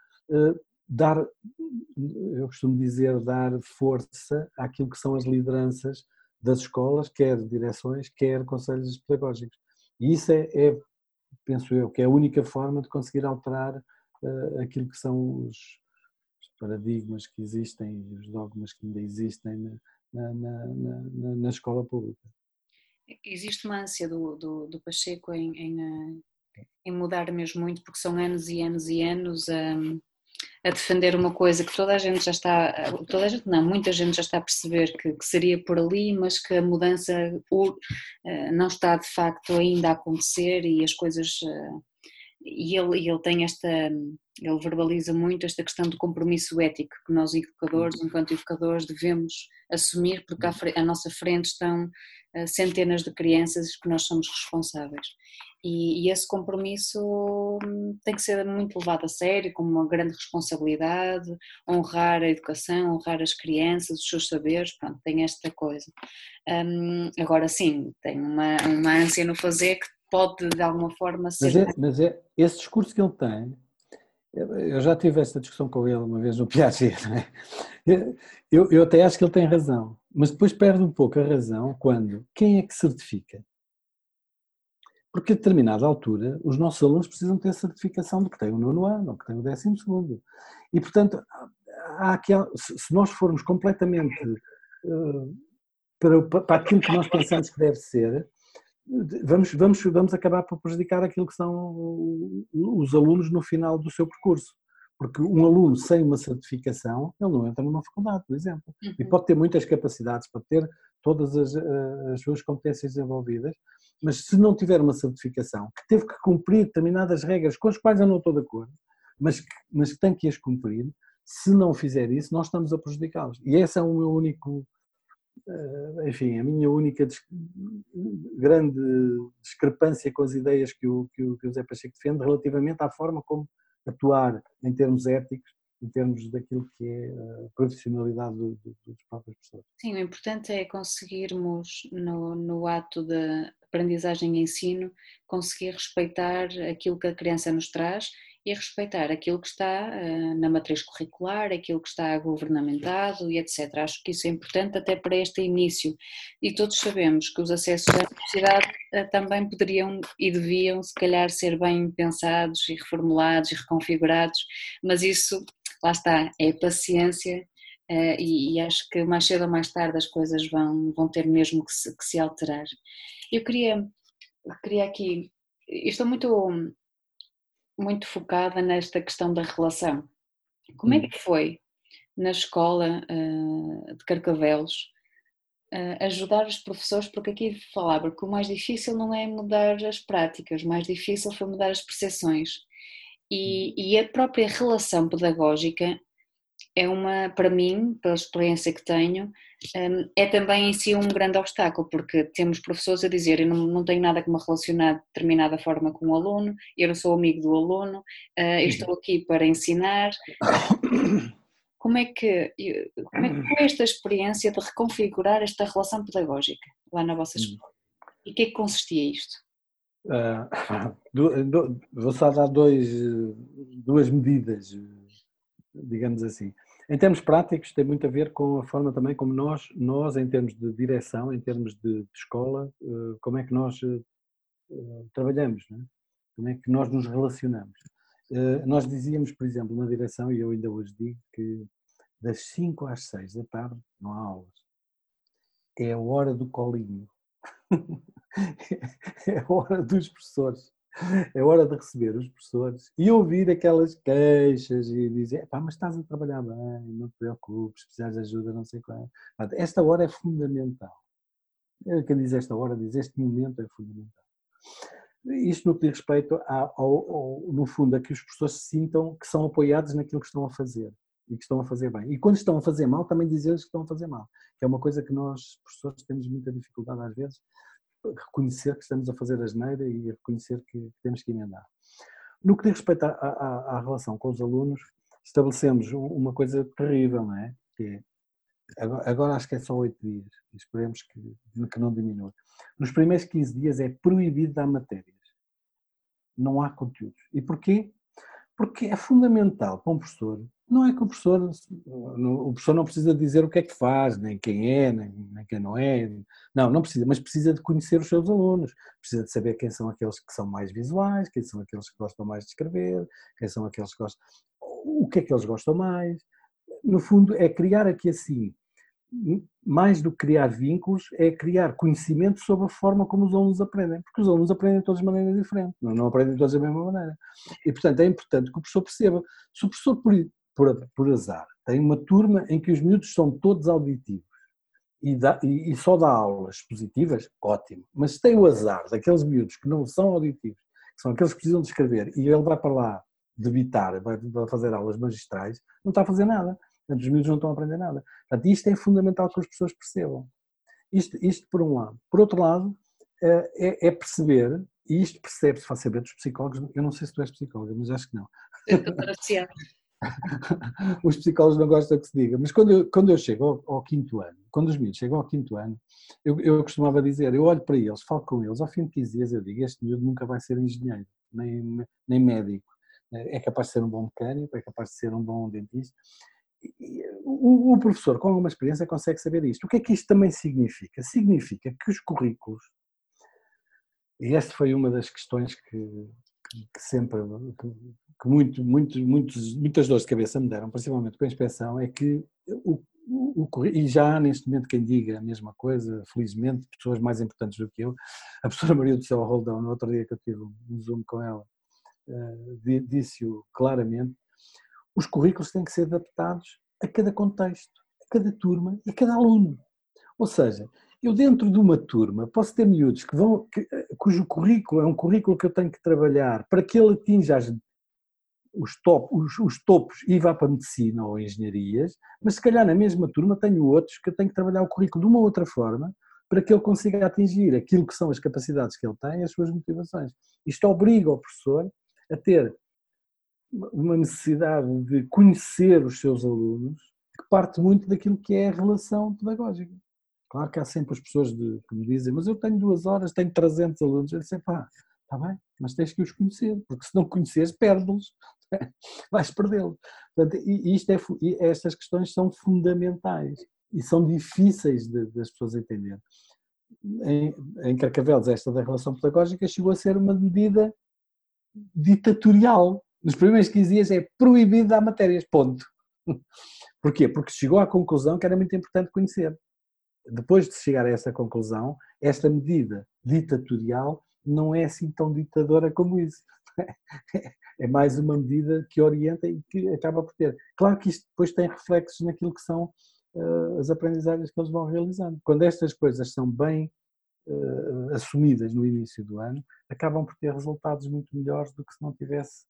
dar, eu costumo dizer, dar força àquilo que são as lideranças das escolas, quer direções, quer conselhos pedagógicos. E isso é, é penso eu, que é a única forma de conseguir alterar uh, aquilo que são os, paradigmas que existem e os dogmas que ainda existem na, na, na, na escola pública. Existe uma ânsia do, do, do Pacheco em, em, eh, em, mudar mesmo muito, porque são anos e anos e anos um, a defender uma coisa que toda a gente já está, toda a gente não, muita gente já está a perceber que, que seria por ali, mas que a mudança uh, não está de facto ainda a acontecer e as coisas. Uh, e ele, ele tem esta, ele verbaliza muito esta questão do compromisso ético que nós educadores, enquanto educadores, devemos assumir porque à, à nossa frente estão uh, centenas de crianças que nós somos responsáveis. E, e, esse compromisso hum, tem que ser muito levado a sério, como uma grande responsabilidade, honrar a educação, honrar as crianças, os seus saberes, pronto, tem esta coisa. Um, agora sim, tem uma, uma ânsia no fazer que pode de alguma forma ser. Mas é, mas é esse discurso que ele tem, eu já tive esta discussão com ele uma vez no Piaget, é? eu, eu até acho que ele tem razão, mas depois perde um pouco a razão quando quem é que certifica? Porque a determinada altura os nossos alunos precisam ter certificação do que tem o nono ano, ou que tem o décimo segundo. E portanto, há aquela, se nós formos completamente uh, para, para aquilo que nós pensamos que deve ser, vamos, vamos, vamos acabar por prejudicar aquilo que são os alunos no final do seu percurso. Porque um aluno sem uma certificação, ele não entra numa faculdade, por exemplo. Uhum. E pode ter muitas capacidades, pode ter todas as, eh, as suas competências desenvolvidas, mas se não tiver uma certificação, que teve que cumprir determinadas regras com as quais eu não estou de acordo, mas que, mas que tem que as cumprir, se não fizer isso, nós estamos a prejudicá-los. E esse é o meu único eh, enfim, a minha única grande discrepância com as ideias que o, que o, Zé Pacheco defende relativamente à forma como atuar em termos éticos, em termos daquilo que é a profissionalidade do, do, pessoas. Sim, o importante é conseguirmos no, no ato da aprendizagem e ensino conseguir respeitar aquilo que a criança nos traz e respeitar aquilo que está uh, na matriz curricular, aquilo que está governamentado e etc. Acho que isso é importante até para este início. E todos sabemos que os acessos à universidade uh, também poderiam e deviam, se calhar, ser bem pensados e reformulados e reconfigurados, mas isso, lá está, é paciência uh, e, e, acho que mais cedo ou mais tarde as coisas vão, vão ter mesmo que se, que se alterar. Eu queria, queria aqui, estou muito muito focada nesta questão da relação. Como é hum. que foi na escola uh, de Carcavelos uh, ajudar os professores? Porque aqui falava que o mais difícil não é mudar as práticas, o mais difícil foi mudar as percepções. E, hum. e a própria relação pedagógica é uma, para mim, pela experiência que tenho, hum, é também em si um grande obstáculo, porque temos professores a dizer eu não, não tenho nada que me relacionar de determinada forma com o aluno, eu não sou amigo do aluno, eh, eu estou aqui para ensinar. Como é que, como é que foi esta experiência de reconfigurar esta relação pedagógica lá na vossa hum. escola? E o que é que consistia isto? Do, vou só dar dois, duas medidas, digamos assim. Em termos práticos, tem muito a ver com a forma também como nós, nós em termos de direção, em termos de, de escola, eh, como é que nós eh, trabalhamos, é? como é que nós nos relacionamos. Eh, nós dizíamos, por exemplo, na direção, e eu ainda hoje digo, que das 5 às 6 da tarde não há aulas. É a hora do colinho. é hora dos professores é hora de receber os professores e ouvir aquelas queixas e dizer, pá, mas estás a trabalhar bem, não te preocupes, se precisares de ajuda, não sei qual. Esta hora é fundamental. Quem diz esta hora diz este momento é fundamental. Isto no que diz respeito ao, ao, no fundo, a que os professores se sintam que são apoiados naquilo que estão a fazer e que estão a fazer bem. E quando estão a fazer mal, também dizer-lhes que estão a fazer mal, que é uma coisa que nós, professores, temos muita dificuldade às vezes, reconhecer que estamos a fazer a geneira e reconhecer que temos que emendar. No que diz respeito à, à, à relação com os alunos, estabelecemos uma coisa terrível, não é? Que é agora, agora, acho que é só oito dias, esperemos que, que não diminua. Nos primeiros 15 dias é proibido dar matérias. Não há conteúdos. E porquê? Porque é fundamental para um professor não é que o professor, o professor não precisa dizer o que é que faz, nem quem é, nem, nem quem não é. Não, não precisa, mas precisa de conhecer os seus alunos, precisa de saber quem são aqueles que são mais visuais, quem são aqueles que gostam mais de escrever, quem são aqueles que gostam. O que é que eles gostam mais. No fundo, é criar aqui assim, mais do que criar vínculos, é criar conhecimento sobre a forma como os alunos aprendem, porque os alunos aprendem de todas as maneiras diferentes, não, aprendem todos da mesma maneira. E, portanto, é importante que o professor perceba. Se o professor por, por azar, tem uma turma em que os miúdos são todos auditivos e, dá, e, e, só dá aulas positivas, ótimo. Mas se tem o azar daqueles miúdos que não são auditivos, que são aqueles que precisam de escrever, e ele vai para lá debitar, vai, vai fazer aulas magistrais, não está a fazer nada. Portanto, os miúdos não estão a aprender nada. Portanto, isto é fundamental que as pessoas percebam. Isto, isto por um lado. Por outro lado, eh, é, é perceber, e isto percebe-se facilmente dos psicólogos, eu não sei se tu és psicóloga, mas acho que não. os psicólogos não gostam que se diga, mas quando eu, quando eu chego ao, ao quinto ano, quando os miúdos chegam ao quinto ano, eu, eu costumava dizer, eu olho para eles, falo com eles, ao fim de 15 dias eu digo, este miúdo nunca vai ser engenheiro, nem, nem médico, é capaz de ser um bom mecânico, é capaz de ser um bom dentista, o, o professor com alguma experiência consegue saber isto. O que é que isto também significa? Significa que os currículos, e esta foi uma das questões que, que sempre, que muito, muito, muitos, muitas dores de cabeça me deram, principalmente com a inspeção, é que o, o, o, e já há neste momento quem diga a mesma coisa, felizmente, pessoas mais importantes do que eu, a professora Maria do Céu Roldão, no outro dia que eu tive um zoom com ela, uh, disse-o claramente, os currículos têm que ser adaptados a cada contexto, a cada turma e a cada aluno. Ou seja, eu dentro de uma turma posso ter miúdos que vão, que, eh, cujo currículo é um currículo que eu tenho que trabalhar para que ele atinja as, os, top, os, os, topos e vá para medicina ou engenharias, mas se calhar na mesma turma tenho outros que eu tenho que trabalhar o currículo de uma outra forma para que ele consiga atingir aquilo que são as capacidades que ele tem e as suas motivações. Isto obriga o professor a ter uma necessidade de conhecer os seus alunos que parte muito daquilo que é a relação pedagógica. Claro que há sempre as pessoas de, que me dizem, mas eu tenho duas horas, tenho 300 alunos. Eu disse, pá, está bem, mas tens que os conhecer, porque se não conheceres, perde-los, vais perdê-los. E isto é, e estas questões são fundamentais e são difíceis de, das pessoas entenderem. Em, em Carcavelos, esta da relação pedagógica chegou a ser uma medida ditatorial, nos primeiros 15 dias é proibido dar matérias, ponto. Porquê? Porque chegou à conclusão que era muito importante conhecer. Depois de chegar a essa conclusão, esta medida ditatorial não é assim tão ditadora como isso. É mais uma medida que orienta e que acaba por ter. Claro que isto depois tem reflexos naquilo que são uh, as aprendizagens que eles vão realizando. Quando estas coisas são bem uh, assumidas no início do ano, acabam por ter resultados muito melhores do que se não tivesse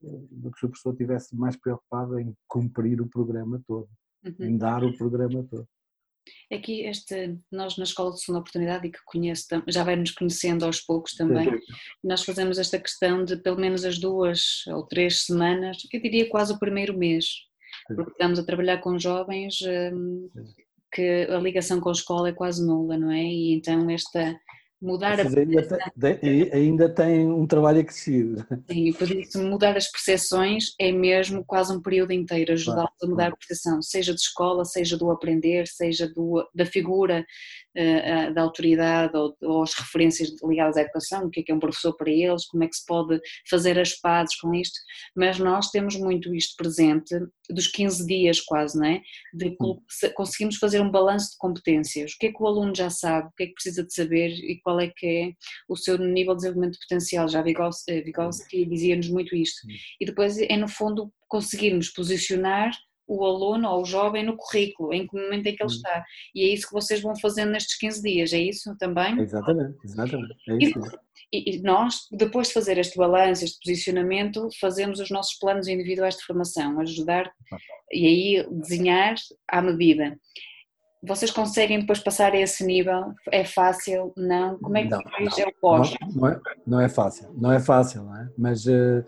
do que se o professor estivesse mais preocupado em cumprir o programa todo, uhum. em dar o programa todo. Aqui, este, nós na Escola de Segunda Oportunidade, e que conheço, já vai nos conhecendo aos poucos também, nós fazemos esta questão de pelo menos as duas ou três semanas, eu diria quase o primeiro mês, porque estamos a trabalhar com jovens hum, que a ligação com a escola é quase nula, não é? E então esta mudar Vocês a ainda, tem, ainda tem um trabalho acrescido. Sim, por isso mudar as percepções é mesmo quase um período inteiro, ajudá-los a mudar a percepção, seja de escola, seja do aprender, seja do, da figura uh, da autoridade ou, ou as referências ligadas à educação, o que é que é um professor para eles, como é que se pode fazer as pazes com isto, mas nós temos muito isto presente, dos 15 dias quase, não é? De hum. conseguimos fazer um balanço de competências, o que é que o aluno já sabe, o que é que precisa de saber? E qual é que é o seu nível de desenvolvimento potencial, já Vygotsky, Vygotsky dizia-nos muito isto, e depois é no fundo conseguirmos posicionar o aluno ou o jovem no currículo, em que momento é que ele hum. está. E é isso que vocês vão fazendo nestes 15 dias, é isso também? Exatamente, exatamente. É isso. E, e nós, depois de fazer este balanço, este posicionamento, fazemos os nossos planos individuais de formação, ajudar e aí desenhar à medida. Vocês conseguem depois passar a esse nível? É fácil? Não? Como é que não, depois não, é o pós? Não, não, é, não é fácil, não é fácil, não é? Mas uh,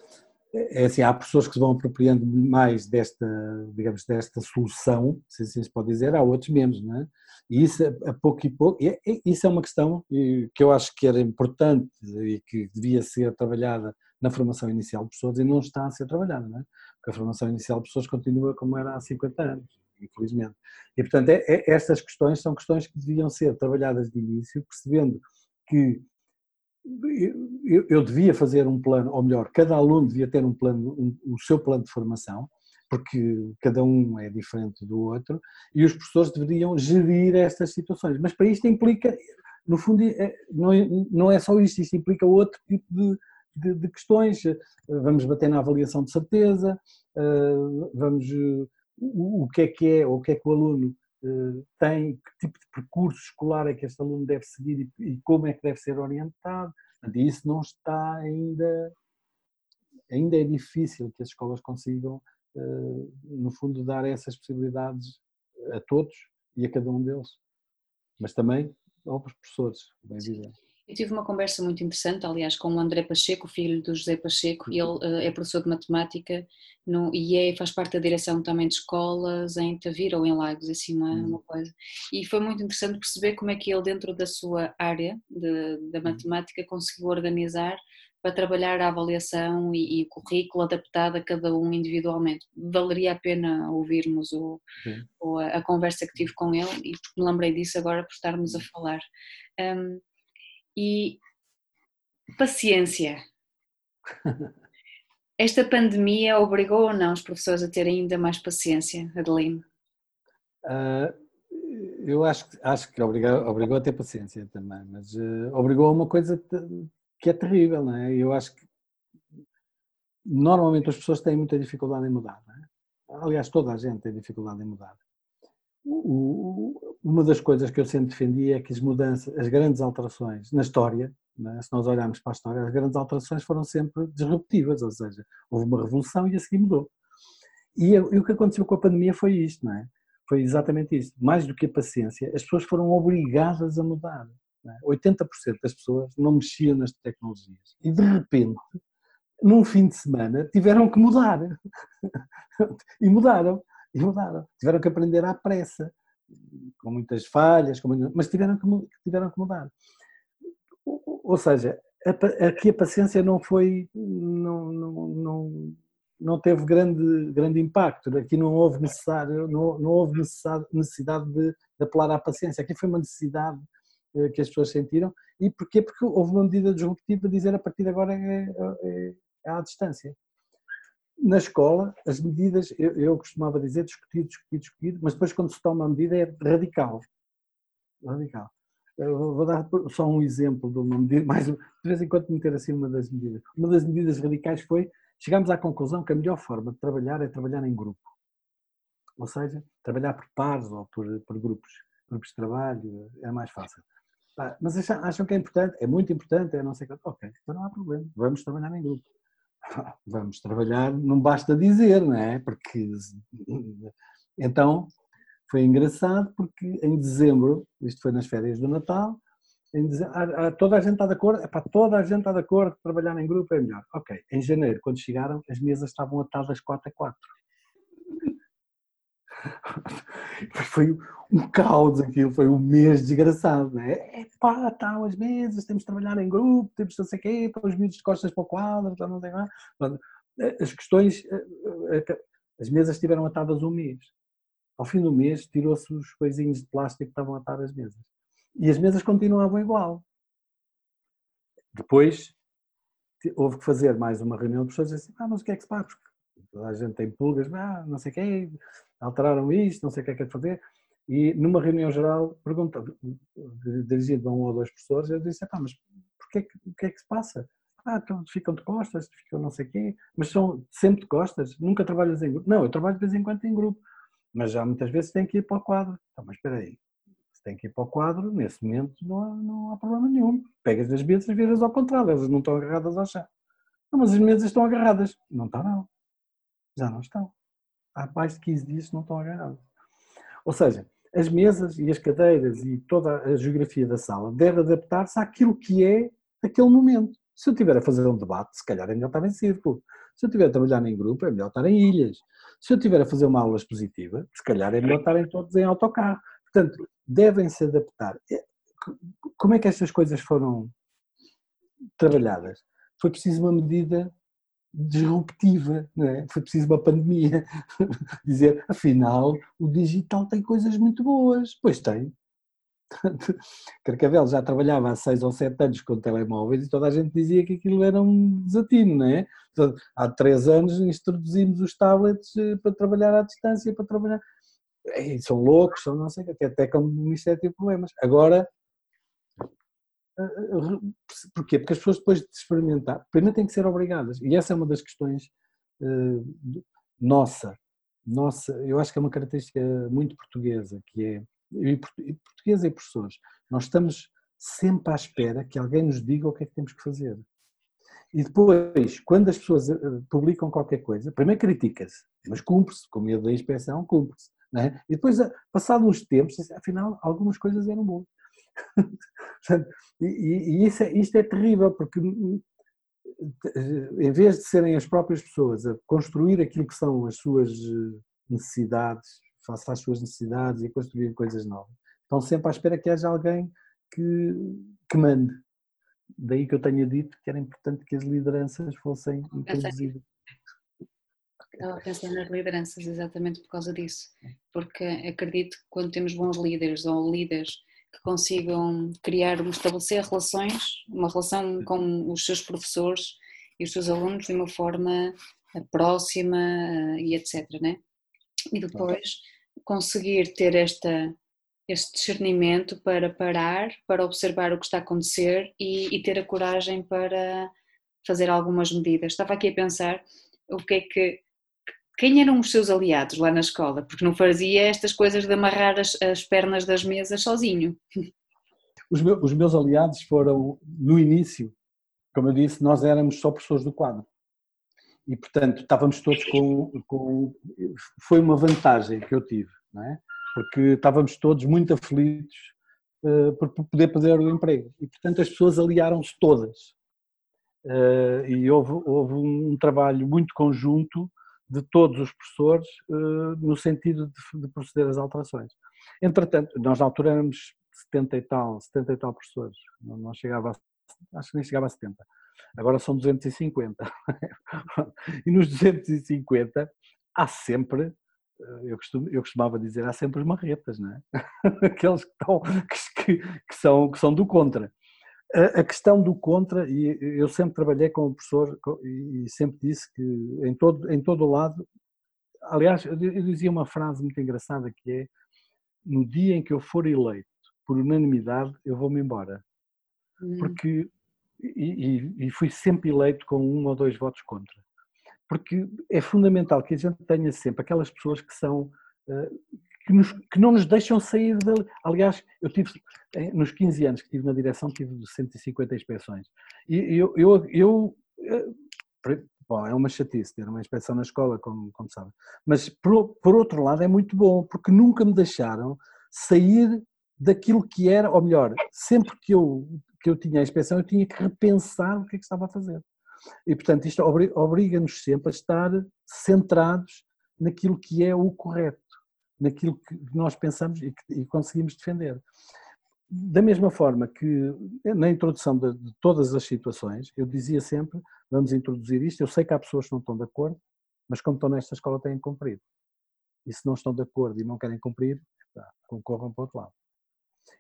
é assim, há pessoas que se vão apropriando mais desta, digamos, desta solução, se assim se pode dizer, há outros menos, não é? E isso, a pouco e pouco, e, isso é uma questão que eu acho que era importante e que devia ser trabalhada na formação inicial de pessoas e não está a ser trabalhada, não é? Porque a formação inicial de pessoas continua como era há 50 anos, infelizmente. E, portanto, é, é, estas questões são questões que deviam ser trabalhadas de início, percebendo que eu, eu, devia fazer um plano, ou melhor, cada aluno devia ter um plano, um, o seu plano de formação, porque cada um é diferente do outro, e os professores deveriam gerir estas situações. Mas para isto implica, no fundo, é, não, é, não é só isto, isto implica outro tipo de, de, de questões, vamos bater na avaliação de certeza, vamos o, o que é que é, ou o que é que o aluno tem, que tipo de percurso escolar é que este aluno deve seguir e, e como é que deve ser orientado. E isso não está ainda, ainda é difícil que as escolas consigam, no fundo, dar essas possibilidades a todos e a cada um deles. Mas também aos professores, bem evidente. Eu tive uma conversa muito interessante, aliás, com o André Pacheco, filho do José Pacheco, ele uh, é professor de matemática no, e é, faz parte da direção também de escolas em Tavira ou em Lagos, assim uma, uhum. uma coisa. E foi muito interessante perceber como é que ele, dentro da sua área de, da uhum. matemática, conseguiu organizar para trabalhar a avaliação e, e, o currículo adaptado a cada um individualmente. Valeria a pena ouvirmos o, o a, a, conversa que tive com ele e porque me lembrei disso agora por estarmos a uhum. falar. Um, e paciência. Esta pandemia obrigou ou não os professores a terem ainda mais paciência, Adeline? Uh, eu acho, acho que obrigou, obrigou a ter paciência também, mas uh, obrigou a uma coisa que é terrível, não é? Eu acho que normalmente as pessoas têm muita dificuldade em mudar, não é? Aliás, toda a gente tem dificuldade em mudar. O, uma das coisas que eu sempre defendi é que as mudanças, as grandes alterações na história, né, se nós olharmos para a história, as grandes alterações foram sempre disruptivas, ou seja, houve uma revolução e a seguir mudou. E, e o que aconteceu com a pandemia foi isto, não é? Foi exatamente isto. Mais do que a paciência, as pessoas foram obrigadas a mudar. É? 80% das pessoas não mexiam nas tecnologias. E de repente, num fim de semana, tiveram que mudar. e mudaram e mudaram. Tiveram que aprender à pressa, com muitas falhas, com muitas, mas tiveram que, tiveram que mudar. Ou seja, aqui a paciência não foi, não, não, não, não teve grande, grande impacto, aqui não houve, necessário, não, não houve necessidade de, de apelar à paciência, aqui foi uma necessidade eh, que as pessoas sentiram, e porquê? Porque houve uma medida disruptiva de dizer a partir de agora é, é, é à distância na escola, as medidas, eu, eu, costumava dizer discutir, discutir, discutir, mas depois quando se toma a medida é radical. Radical. Eu vou dar só um exemplo de uma medida, mais de vez em quando meter assim uma das medidas. Uma das medidas radicais foi, chegámos à conclusão que a melhor forma de trabalhar é trabalhar em grupo. Ou seja, trabalhar por pares ou por, por grupos, grupos de trabalho, é mais fácil. Mas acham que é importante? É muito importante, é não sei o que. Ok, então não há problema, vamos trabalhar em grupo vamos trabalhar, não basta dizer, não é? Porque então foi engraçado porque em dezembro, isto foi nas férias do Natal, em dezembro, toda a gente está de acordo, para toda a gente está de acordo, trabalhar em grupo é melhor. Ok, em janeiro, quando chegaram, as mesas estavam atadas 4 a 4. foi um caos aquilo, foi um mês desgraçado, não é? Pá, estão as mesas, temos de trabalhar em grupo, temos de não sei o quê, estão os miúdos de costas para o quadro, não tem nada. As questões, eh, eh, as mesas estiveram atadas um mês. Ao fim do mês tirou-se os coisinhos de plástico que estavam atadas as mesas. E as mesas continuavam igual. Depois houve que fazer mais uma reunião de pessoas assim, ah, mas o que é que se passa? Porque toda a gente tem pulgas, ah, não sei o quê, alteraram isto, não sei o que é que é fazer. E numa reunião geral, pergunta, dirigido a um ou dois professores, eu disse, ah, mas porquê, o que é que se passa? Ah, então ficam de costas, ficam não sei quê, mas são sempre de costas, nunca trabalhas em grupo. Não, eu trabalho de vez em quando em grupo, mas já muitas vezes tem que ir para o quadro. Então, mas espera aí, se tem que ir para o quadro, nesse momento não há, não há problema nenhum. Pegas as mesas e viras ao contrário, elas não estão agarradas ao chão. Não, mas as mesas estão agarradas. Não estão não. Já não estão há mais de 15 dias não estão agarrados. Ou seja, as mesas e as cadeiras e toda a geografia da sala deve adaptar-se àquilo que é aquele momento. Se eu estiver a fazer um debate, se calhar é melhor estar em círculo. Se eu estiver a trabalhar em grupo, é melhor estar em ilhas. Se eu estiver a fazer uma aula expositiva, se calhar é melhor estarem todos em autocarro. Portanto, devem se adaptar. É, como é que estas coisas foram trabalhadas? Foi preciso uma medida disruptiva, é? Foi preciso uma pandemia dizer, afinal, o digital tem coisas muito boas. Pois tem. Carcavel já trabalhava há seis ou sete anos com telemóveis e toda a gente dizia que aquilo era um desatino, não é? Há três anos introduzimos os tablets eh, para trabalhar à distância, para trabalhar. São loucos, são não sei o que, até como o Ministério tem problemas. Agora, Porquê? Porque as pessoas depois de experimentar, primeiro têm que ser obrigadas. E essa é uma das questões uh, nossa. Nossa, eu acho que é uma característica muito portuguesa, que é, e portuguesa e professores, nós estamos sempre à espera que alguém nos diga o que é que temos que fazer. E depois, quando as pessoas eh, publicam qualquer coisa, primeiro critica-se, mas cumpre-se, com medo da inspeção, cumpre-se. É? E depois, passado uns tempos, afinal, algumas coisas eram boas. e, e isso é, isto é terrível, porque hum, em vez de serem as próprias pessoas a construir aquilo que são as suas eh, necessidades, face às suas necessidades e construir coisas novas, estão sempre à espera que haja alguém que, que mande. Daí que eu tenha dito que era importante que as lideranças fossem introduzidas. Estava a pensar nas lideranças exatamente por causa disso, porque acredito que quando temos bons líderes ou líderes que consigam criar, estabelecer relações, uma relação com os seus professores e os seus alunos de uma forma eh, próxima eh, e etc. Né? E depois conseguir ter esta, este discernimento para parar, para observar o que está a acontecer e, e ter a coragem para fazer algumas medidas. Estava aqui a pensar o que é que quem eram os seus aliados lá na escola? Porque não fazia estas coisas de amarrar as, as pernas das mesas sozinho. Os, meus, os meus aliados foram, no início, como eu disse, nós éramos só professores do quadro. E, portanto, estávamos todos com, com. Foi uma vantagem que eu tive, não é? Porque estávamos todos muito aflitos uh, por poder perder o emprego. E, portanto, as pessoas aliaram-se todas. Uh, e houve, houve um trabalho muito conjunto de todos os professores eh, no sentido de, de proceder às alterações. Entretanto, nós na altura éramos 70 e tal, 70 e tal professores, não, chegava a, acho que nem chegava a 70. Agora são 250. e nos 250 há sempre, eh, eu, costumo, eu costumava dizer, há sempre os marretas, não é? Aqueles que, estão, que, que, são, que são do contra. A questão do contra, e eu sempre trabalhei com o professor e sempre disse que em todo, em todo o lado, aliás, eu dizia uma frase muito engraçada que é no dia em que eu for eleito por unanimidade, eu vou-me embora. Hum. Porque, e, e, fui sempre eleito com um ou dois votos contra. Porque é fundamental que a gente tenha sempre aquelas pessoas que são eh, que, nos, que não nos deixam sair dali. Aliás, eu tive, eh, nos 15 anos que estive na direção, tive 150 inspeções. E eu, eu, eu eh, bom, é uma chatice ter uma inspeção na escola, como, como sabem. Mas, por, por outro lado, é muito bom, porque nunca me deixaram sair daquilo que era, ou melhor, sempre que eu, que eu tinha a inspeção, eu tinha que repensar o que é que estava a fazer. E, portanto, isto obriga-nos sempre a estar centrados naquilo que é o correto naquilo que nós pensamos e, que, e conseguimos defender. Da mesma forma que na introdução de, de, todas as situações, eu dizia sempre: vamos introduzir isto. Eu sei que há pessoas que não estão de acordo, mas como estão nesta escola, têm que cumprir. E se não estão de acordo e não querem cumprir, tá, concorram para o outro lado.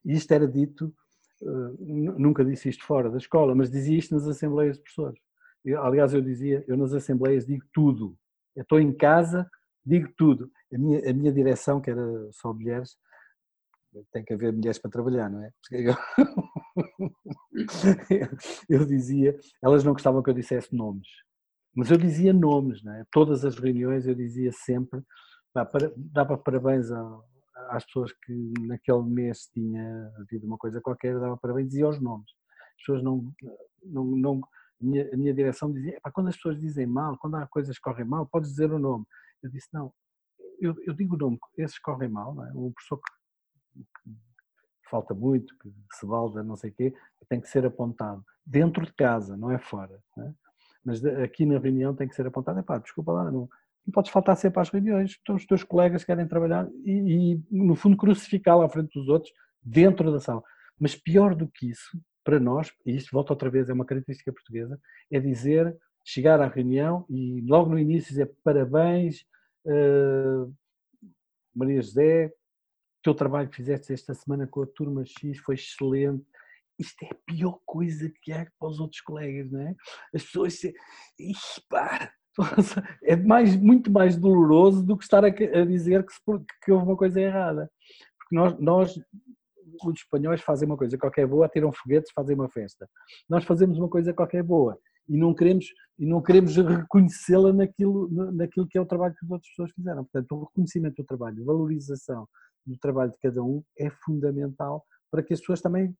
E isto era dito, uh, nunca disse isto fora da escola, mas dizia isto nas assembleias de professores. Eu, aliás, eu dizia: eu nas assembleias digo tudo. Eu estou em casa, digo tudo. A minha, a minha direção, que era só mulheres, tem que haver mulheres para trabalhar, não é? Eu, eu, dizia, elas não gostavam que eu dissesse nomes, mas eu dizia nomes, não é? Todas as reuniões eu dizia sempre, pá, para, dava parabéns às pessoas que naquele mês tinha havido uma coisa qualquer, dava parabéns, dizia os nomes. As pessoas não, não, não a minha, a minha direção dizia, quando as pessoas dizem mal, quando há coisas que correm mal, podes dizer o nome. Eu disse, não, eu, eu digo o nome, esses correm mal, não é? Um professor que, que falta muito, que se valda, não sei o quê, tem que ser apontado dentro de casa, não é fora. Não é? Mas aqui na reunião tem que ser apontado, é pá, desculpa lá, não, não podes faltar sempre às reuniões, então os teus colegas querem trabalhar e, e no fundo crucificá-lo à frente dos outros dentro da sala. Mas pior do que isso, para nós, e isto volta outra vez, é uma característica portuguesa, é dizer, chegar à reunião e logo no início dizer parabéns, Uh, Maria José, o teu trabalho que fizeste esta semana com a turma X foi excelente. Isto é a pior coisa que há para os outros colegas, não é? As pessoas se... Ixi, pá, é mais, muito mais doloroso do que estar a, a dizer que, se, que houve uma coisa errada. Porque nós, nós os espanhóis fazem uma coisa qualquer boa, tiram foguetes, fazem uma festa. Nós fazemos uma coisa qualquer boa e não queremos, e não queremos reconhecê-la naquilo, naquilo que é o trabalho que as outras pessoas fizeram. Portanto, o reconhecimento do trabalho, a valorização do trabalho de cada um é fundamental para que as pessoas também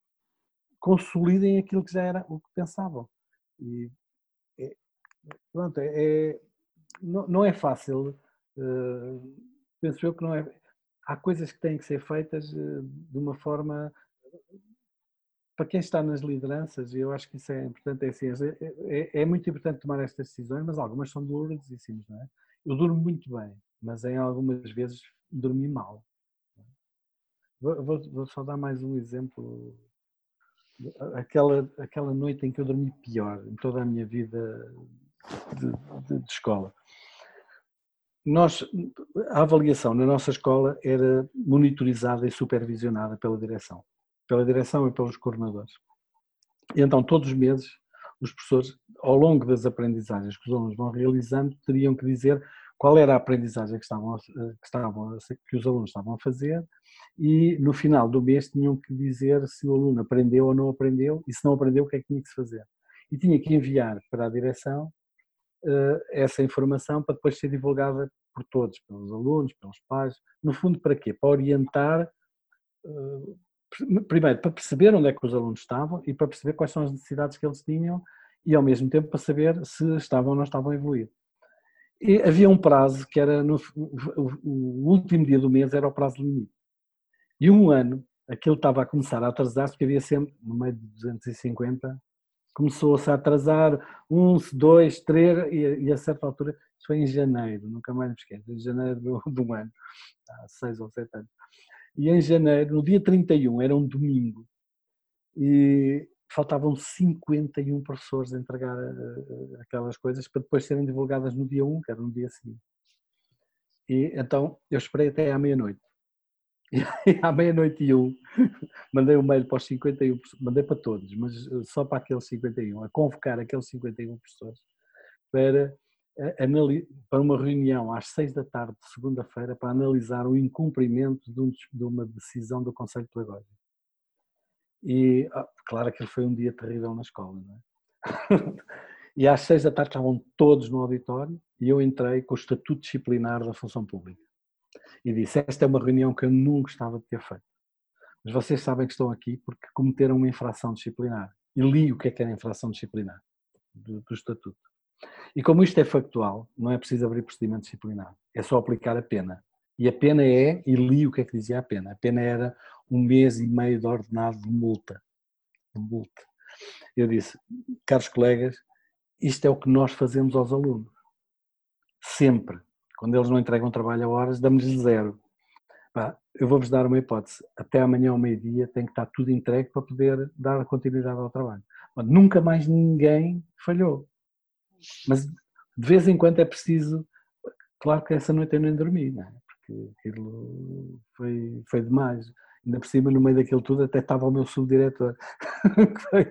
consolidem aquilo que já era o que pensavam. E é, pronto, é, é não, não, é fácil, uh, penso eu que não é. Há coisas que têm que ser feitas uh, de uma forma para quem está nas lideranças, eu acho que isso é importante, é, assim, é, é, é, muito importante tomar estas decisões, mas algumas são dolorosíssimas, não é? Eu durmo muito bem, mas em algumas vezes dormi mal. Vou, vou, vou só dar mais um exemplo. Aquela, aquela noite em que eu dormi pior em toda a minha vida de, de, de escola. Nós, a avaliação na nossa escola era monitorizada e supervisionada pela direção pela direção e pelos coordenadores. E então, todos os meses, os professores, ao longo das aprendizagens que os alunos vão realizando, teriam que dizer qual era a aprendizagem que, estavam, que, estavam, que os alunos estavam a fazer e no final do mês tinham que dizer se o aluno aprendeu ou não aprendeu e se não aprendeu o que é que tinha que se fazer. E tinha que enviar para a direção uh, essa informação para depois ser divulgada por todos, pelos alunos, pelos pais, no fundo para quê? Para orientar uh, primeiro, para perceber onde é que os alunos estavam e para perceber quais são as necessidades que eles tinham e, ao mesmo tempo, para saber se estavam ou não estavam a evoluir. E havia um prazo que era, no, o último dia do mês era o prazo limite. E um ano, aquilo estava a começar a atrasar-se, porque havia sempre, no meio de 250, começou-se a atrasar um, dois, três, e, e, a certa altura, isso foi em janeiro, nunca mais me esqueço, em janeiro do, do ano, há seis ou sete anos e em janeiro, no dia 31, era um domingo, e faltavam 51 professores a entregar eh, eh, aquelas coisas para depois serem divulgadas no dia 1, que era no dia seguinte. E então eu esperei até à meia-noite. E à meia-noite e um, mandei um mail para os 51, mandei para todos, mas eh, só para aqueles 51, a convocar aqueles 51 professores para para uma reunião às seis da tarde de segunda-feira para analisar o incumprimento de, um, de, uma decisão do Conselho Pedagógico. E, ah, claro que foi um dia terrível na escola, não é? e às seis da tarde estavam todos no auditório e eu entrei com o estatuto disciplinar da função pública. E disse, esta é uma reunião que eu nunca gostava de ter feito. Mas vocês sabem que estão aqui porque cometeram uma infração disciplinar. E li o que é que era infração disciplinar do, do estatuto. E como isto é factual, não é preciso abrir procedimento disciplinar, é só aplicar a pena. E a pena é, e li o que é que dizia a pena, a pena era um mês e meio de ordenado de multa. De multa. Eu disse, caros colegas, isto é o que nós fazemos aos alunos. Sempre. Quando eles não entregam trabalho a horas, damos-lhes zero. eu vou-vos dar uma hipótese. Até amanhã ao meio-dia tem que estar tudo entregue para poder dar continuidade ao trabalho. nunca mais ninguém falhou. Mas de vez em quando é preciso. Claro que essa noite eu nem dormi, não é? porque aquilo foi, foi demais. Ainda por cima, no meio daquilo tudo, até estava o meu subdiretor, que, foi,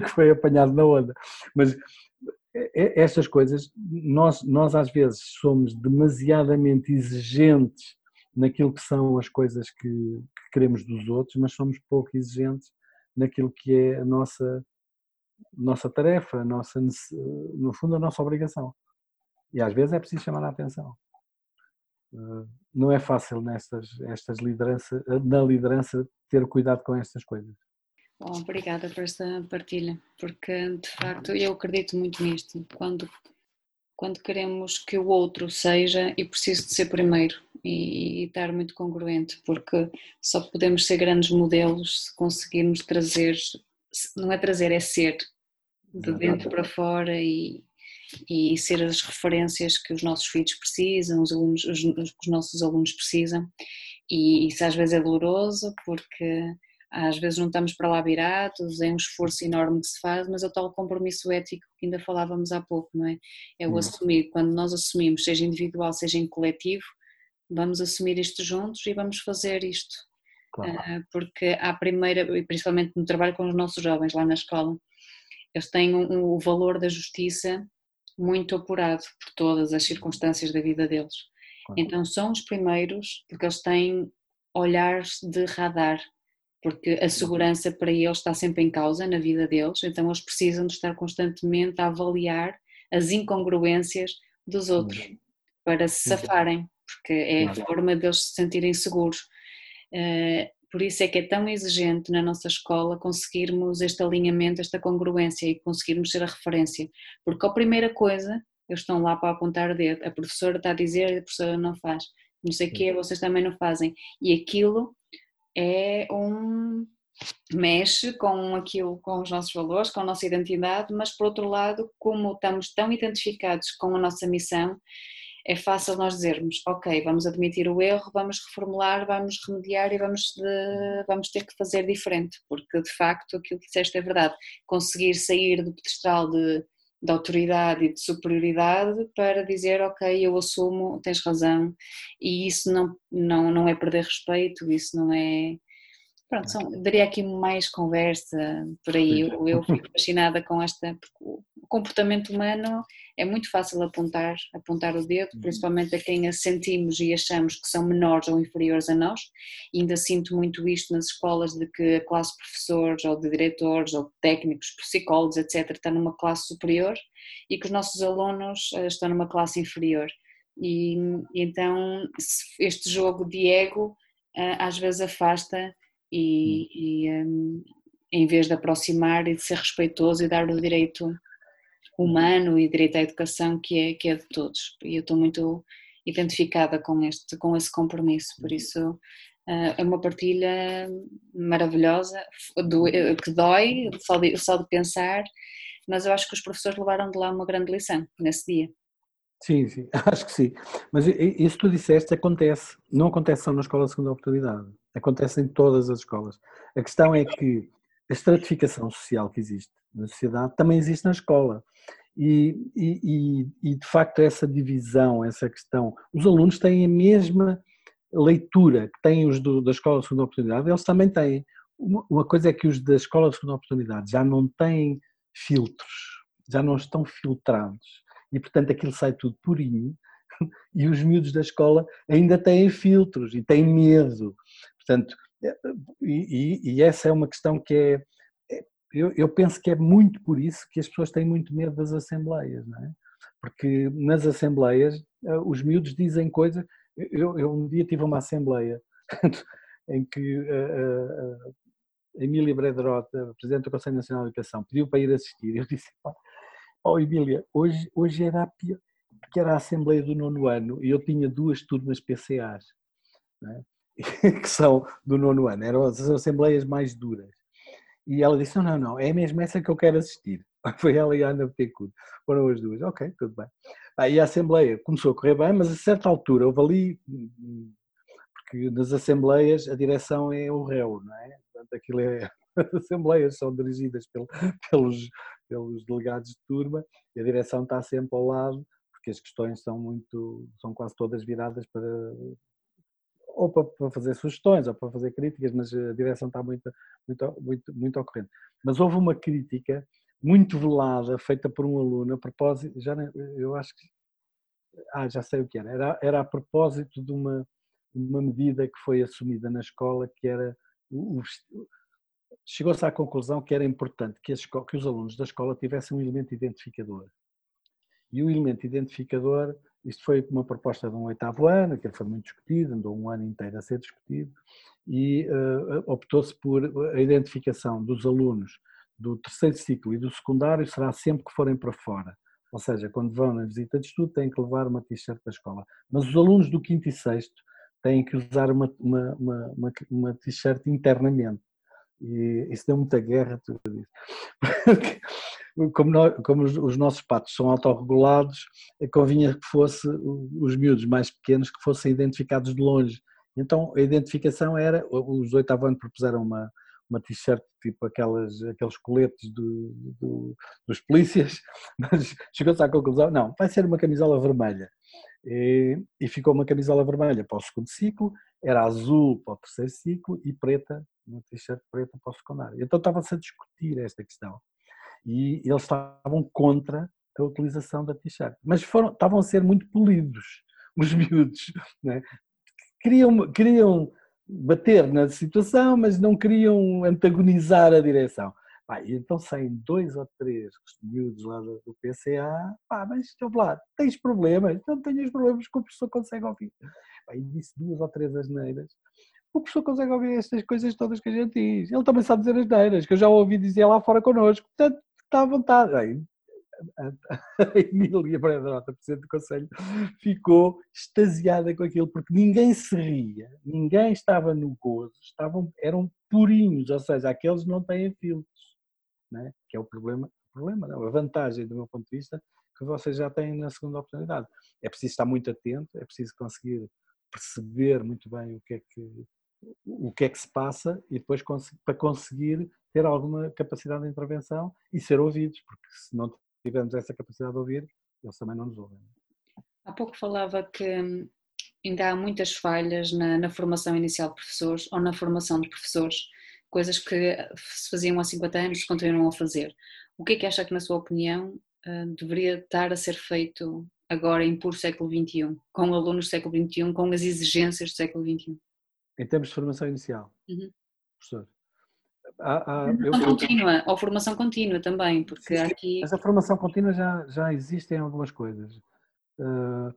que foi apanhado na onda. Mas estas coisas, nós, nós às vezes somos demasiadamente exigentes naquilo que são as coisas que, que, queremos dos outros, mas somos pouco exigentes naquilo que é a nossa nossa tarefa, nossa, no fundo, a nossa obrigação. E às vezes é preciso chamar a atenção. Eh, não é fácil nestas estas liderança, na liderança ter cuidado com estas coisas. Bom, obrigada por esta partilha, porque de facto eu acredito muito nisto. Quando, quando queremos que o outro seja, e preciso de ser primeiro e, e estar muito congruente, porque só podemos ser grandes modelos se conseguirmos trazer não é trazer, é ser de dentro para fora e, e ser as referências que os nossos filhos precisam, os, alunos, os, os nossos alunos precisam. E isso às vezes é doloroso porque às vezes não estamos para lá virados, é um esforço enorme que se faz, mas é o tal compromisso ético que ainda falávamos há pouco, não é? É o assumir, quando nós assumimos, seja individual, seja em coletivo, vamos assumir isto juntos e vamos fazer isto Claro. Ah, porque à primeira, principalmente no trabalho com os nossos jovens lá na escola, eles têm o valor da justiça muito apurado por todas as circunstâncias da vida deles. Claro. Então são os primeiros, porque eles têm olhares de radar porque a segurança para eles está sempre em causa na vida deles, então eles precisam de estar constantemente a avaliar as incongruências dos outros para se safarem, porque é a forma deles se sentirem seguros. Por isso é que é tão exigente na nossa escola conseguirmos este alinhamento, esta congruência e conseguirmos ser a referência, porque a primeira coisa, eles estão lá para apontar o dedo, a professora está a dizer e a professora não faz, não sei o quê, vocês também não fazem, e aquilo é um mexe com aquilo, com os nossos valores, com a nossa identidade, mas por outro lado, como estamos tão identificados com a nossa missão, é fácil nós dizermos, ok, vamos admitir o erro, vamos reformular, vamos remediar e vamos, de, vamos ter que fazer diferente, porque de facto aquilo que disseste é verdade, conseguir sair do pedestal de, de autoridade e de superioridade para dizer, ok, eu assumo, tens razão, e isso não, não, não é perder respeito, isso não é Pronto, são, daria aqui mais conversa por aí. Eu, eu fico fascinada com esta. o comportamento humano é muito fácil apontar, apontar o dedo, uhum. principalmente a quem sentimos e achamos que são menores ou inferiores a nós. E ainda sinto muito isto nas escolas de que a classe de professores ou de diretores ou de técnicos, psicólogos, etc., está numa classe superior e que os nossos alunos eh, estão numa classe inferior. E, então este jogo de ego eh, às vezes afasta e, e um, em vez de aproximar e de ser respeitoso e dar o direito humano e direito à educação que é, que é de todos. E eu estou muito identificada com, este, com esse compromisso, por isso uh, é uma partilha maravilhosa, que dói só de, só de pensar, mas eu acho que os professores levaram de lá uma grande lição nesse dia. Sim, sim, acho que sim. Mas isso que tu disseste acontece, não acontece só na escola de segunda oportunidade, acontece em todas as escolas. A questão é que a estratificação social que existe na sociedade também existe na escola. E, e, e, de facto essa divisão, essa questão, os alunos têm a mesma leitura que têm os do, da escola de segunda oportunidade, eles também têm. Uma, coisa é que os da escola de segunda oportunidade já não têm filtros, já não estão filtrados e portanto aquilo sai tudo purinho e os miúdos da escola ainda têm filtros e têm medo. Portanto, é, e, e essa é uma questão que é, é, eu, eu, penso que é muito por isso que as pessoas têm muito medo das assembleias, não é? Porque nas assembleias eh, os miúdos dizem coisas. Eu, eu um dia tive uma assembleia em que a, a, a Emília Brederota, Presidente do Conselho Nacional de Educação, pediu para ir assistir. Eu disse, Oh, Emília, hoje, hoje era a pior, era a Assembleia do nono ano e eu tinha duas turmas PCAs, é? que são do nono ano, eram as assembleias mais duras. E ela disse: Não, não, não, é mesmo essa que eu quero assistir. Foi ela e a Ana Betancourt, foram as duas. Ok, tudo bem. Aí a Assembleia começou a correr bem, mas a certa altura houve ali, porque nas Assembleias a direção é o réu, não é? Portanto, aquilo é. As Assembleias são dirigidas pelos, pelos delegados de turma e a direção está sempre ao lado, porque as questões são muito, são quase todas viradas para ou para, fazer sugestões ou para fazer críticas, mas a direção está muito, muito, muito, muito ao corrente. Mas houve uma crítica muito velada feita por um aluno a propósito, já eu acho que ah, já sei o que era, era, era a propósito de uma, uma medida que foi assumida na escola que era o, chegou-se à conclusão que era importante que, escola, que, os alunos da escola tivessem um elemento identificador. E o elemento identificador, isto foi uma proposta de um oitavo ano, que foi muito discutido, andou um ano inteiro a ser discutido, e uh, optou-se por a identificação dos alunos do terceiro ciclo e do secundário será sempre que forem para fora. Ou seja, quando vão na visita de estudo têm que levar uma t-shirt da escola. Mas os alunos do quinto e sexto têm que usar uma, uma, uma, uma, t-shirt internamente. E isso deu muita guerra, tudo isso. como, nós, como os, nossos patos são autorregulados, eh, convinha que fosse os miúdos mais pequenos que fossem identificados de longe. Então a identificação era, os oitavo anos propuseram uma, uma t-shirt tipo aquelas, aqueles coletes do, do, dos polícias, mas chegou-se à conclusão, não, vai ser uma camisola vermelha. E, e, ficou uma camisola vermelha para o segundo ciclo, era azul para o terceiro ciclo e preta uma t-shirt preta para o secundário. Então estava-se a discutir esta questão e eles estavam contra a utilização da t-shirt, mas foram, estavam a ser muito polidos os miúdos, né? queriam, queriam bater na situação, mas não queriam antagonizar a direção. Pá, então saem dois ou três miúdos lá do PCA, pá, mas estou lá, tens problemas? Não tenho os problemas que o professor consegue ouvir. Pá, e disse duas ou três asneiras. O professor consegue ouvir estas coisas todas que a gente diz. Ele também sabe dizer as neiras, que eu já ouvi dizer lá fora connosco. Portanto, está à vontade. Aí, a Emília Brandrota, Presidente do Conselho, ficou extasiada com aquilo, porque ninguém se ria, ninguém estava no gozo, estavam, eram purinhos, ou seja, aqueles não têm filtros, né? que é o problema, problema não, a vantagem do meu ponto de vista, que vocês já têm na segunda oportunidade. É preciso estar muito atento, é preciso conseguir perceber muito bem o que é que, o que, é que se passa e depois para conseguir ter alguma capacidade de intervenção e ser ouvidos, porque se não tivermos essa capacidade de ouvir, eles também não nos ouvem. Há pouco falava que hum, ainda há muitas falhas na, na, formação inicial de professores ou na formação de professores, coisas que se faziam há 50 anos continuam a fazer. O que é que acha que, na sua opinião, hum, deveria estar a ser feito agora em puro século XXI, com alunos do século XXI, com as exigências do século XXI? Em termos de formação inicial, uhum. professor? Há, há, eu, contínua, eu, ou formação contínua também, porque sim, aqui... Mas a formação contínua já, já existem algumas coisas. Uh,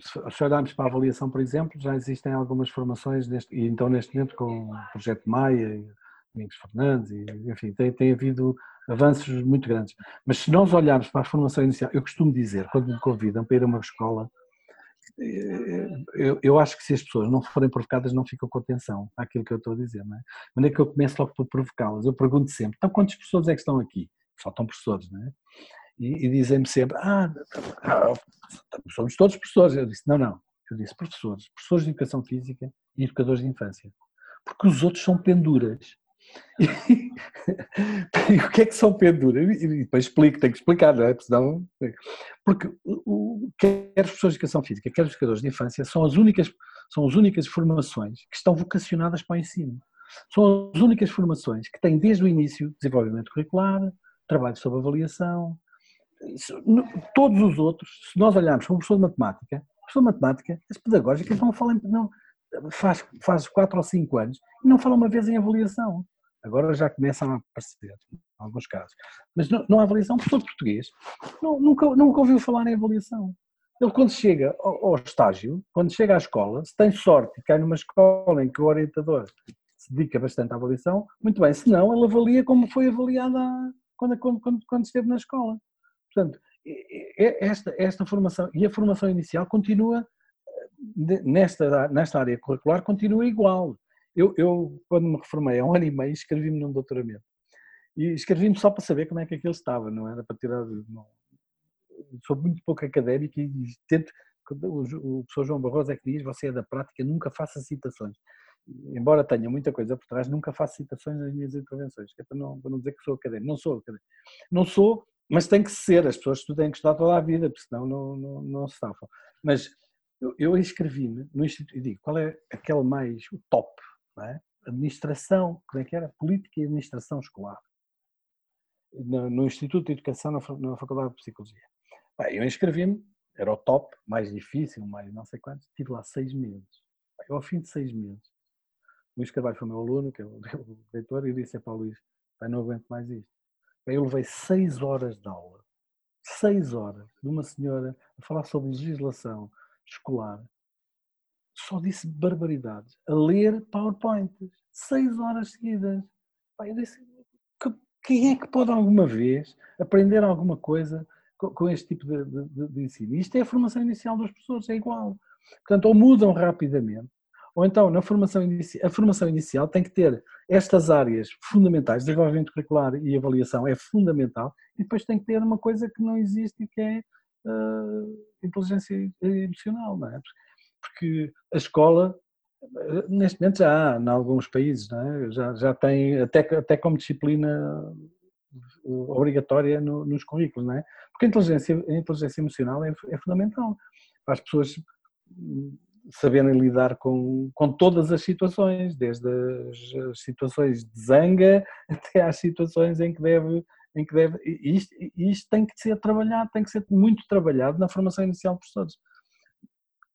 se olharmos para a avaliação, por exemplo, já existem algumas formações, neste, e então neste momento com o Projeto Maia, e Domingos Fernandes, e, enfim, tem, tem havido avanços muito grandes. Mas se nós olharmos para a formação inicial, eu costumo dizer, quando me convidam para ir a uma escola, eu, eu, acho que se as pessoas não forem provocadas não ficam com atenção àquilo que eu estou a dizer, não é? Mas é que eu começo logo por provocá-las. Eu pergunto sempre, então quantas pessoas é que estão aqui? Faltam professores, não é? E, e dizem-me sempre, ah, somos todos professores. Eu disse, não, não. Eu disse professores, professores de educação física e educadores de infância. Porque os outros são penduras. E, o que é que são penduras? E depois explico, tenho que explicar, não é? Senão, porque o, quer as pessoas de educação física, quer os educadores de infância, são as únicas, são as únicas formações que estão vocacionadas para o ensino. São as únicas formações que têm desde o início desenvolvimento curricular, trabalho sobre avaliação, todos os outros, se nós olharmos para um professor de matemática, professor de matemática, as pedagógicas não falam, não, faz, faz quatro ou cinco anos e não fala uma vez em avaliação. Agora já começam a aparecer, em alguns casos. Mas não, não há avaliação, o professor português não, nunca, nunca ouviu falar em avaliação. Ele, quando chega ao, ao, estágio, quando chega à escola, se tem sorte e cai numa escola em que o orientador se dedica bastante à avaliação, muito bem, se não, ele avalia como foi avaliada quando, quando, quando, quando esteve na escola. Portanto, esta, esta formação, e a formação inicial continua, eh, nesta, nesta área curricular, continua igual. Eu, eu, quando me reformei há um ano e meio, escrevi-me num doutoramento. E escrevi-me só para saber como é que aquilo estava, não era para tirar. Não, sou muito pouco académico e tento. O, o professor João Barroso é que diz: você é da prática, nunca faça citações. Embora tenha muita coisa por trás, nunca faço citações nas minhas intervenções, é para não, para não dizer que sou académico. Não sou académico. Não sou, mas tem que ser. As pessoas têm que estudar toda a vida, porque senão não, não, não se safam. Mas eu, eu inscrevi-me no Instituto e digo: qual é aquele mais, o top? É? administração, como é que era? Política e administração escolar, no, no Instituto de Educação, na, na Faculdade de Psicologia. Bem, eu inscrevi-me, era o top, mais difícil, mais não sei quantos, estive lá seis meses. Bem, ao fim de seis meses, Luís Carvalho foi meu aluno, que é o, o leitor, e disse para o Luís, não aguento mais isto. Bem, eu levei seis horas de aula, seis horas, de uma senhora a falar sobre legislação escolar, só disse barbaridades, a ler PowerPoints, seis horas seguidas. eu disse, quem é que pode alguma vez aprender alguma coisa com, com este tipo de, de, de, ensino? Isto é a formação inicial dos professores, é igual. Portanto, ou mudam rapidamente, ou então na formação a formação inicial tem que ter estas áreas fundamentais, desenvolvimento curricular e avaliação é fundamental, e depois tem que ter uma coisa que não existe que é uh, inteligência emocional, não é? porque a escola, neste momento já há, em alguns países, é? já, já tem, até, até como disciplina obrigatória no, nos currículos, não é? Porque a inteligência, a inteligência emocional é, é fundamental para as pessoas saberem lidar com, com todas as situações, desde as situações de zanga até às situações em que deve, em que deve, isto, isto tem que ser trabalhado, tem que ser muito trabalhado na formação inicial de professores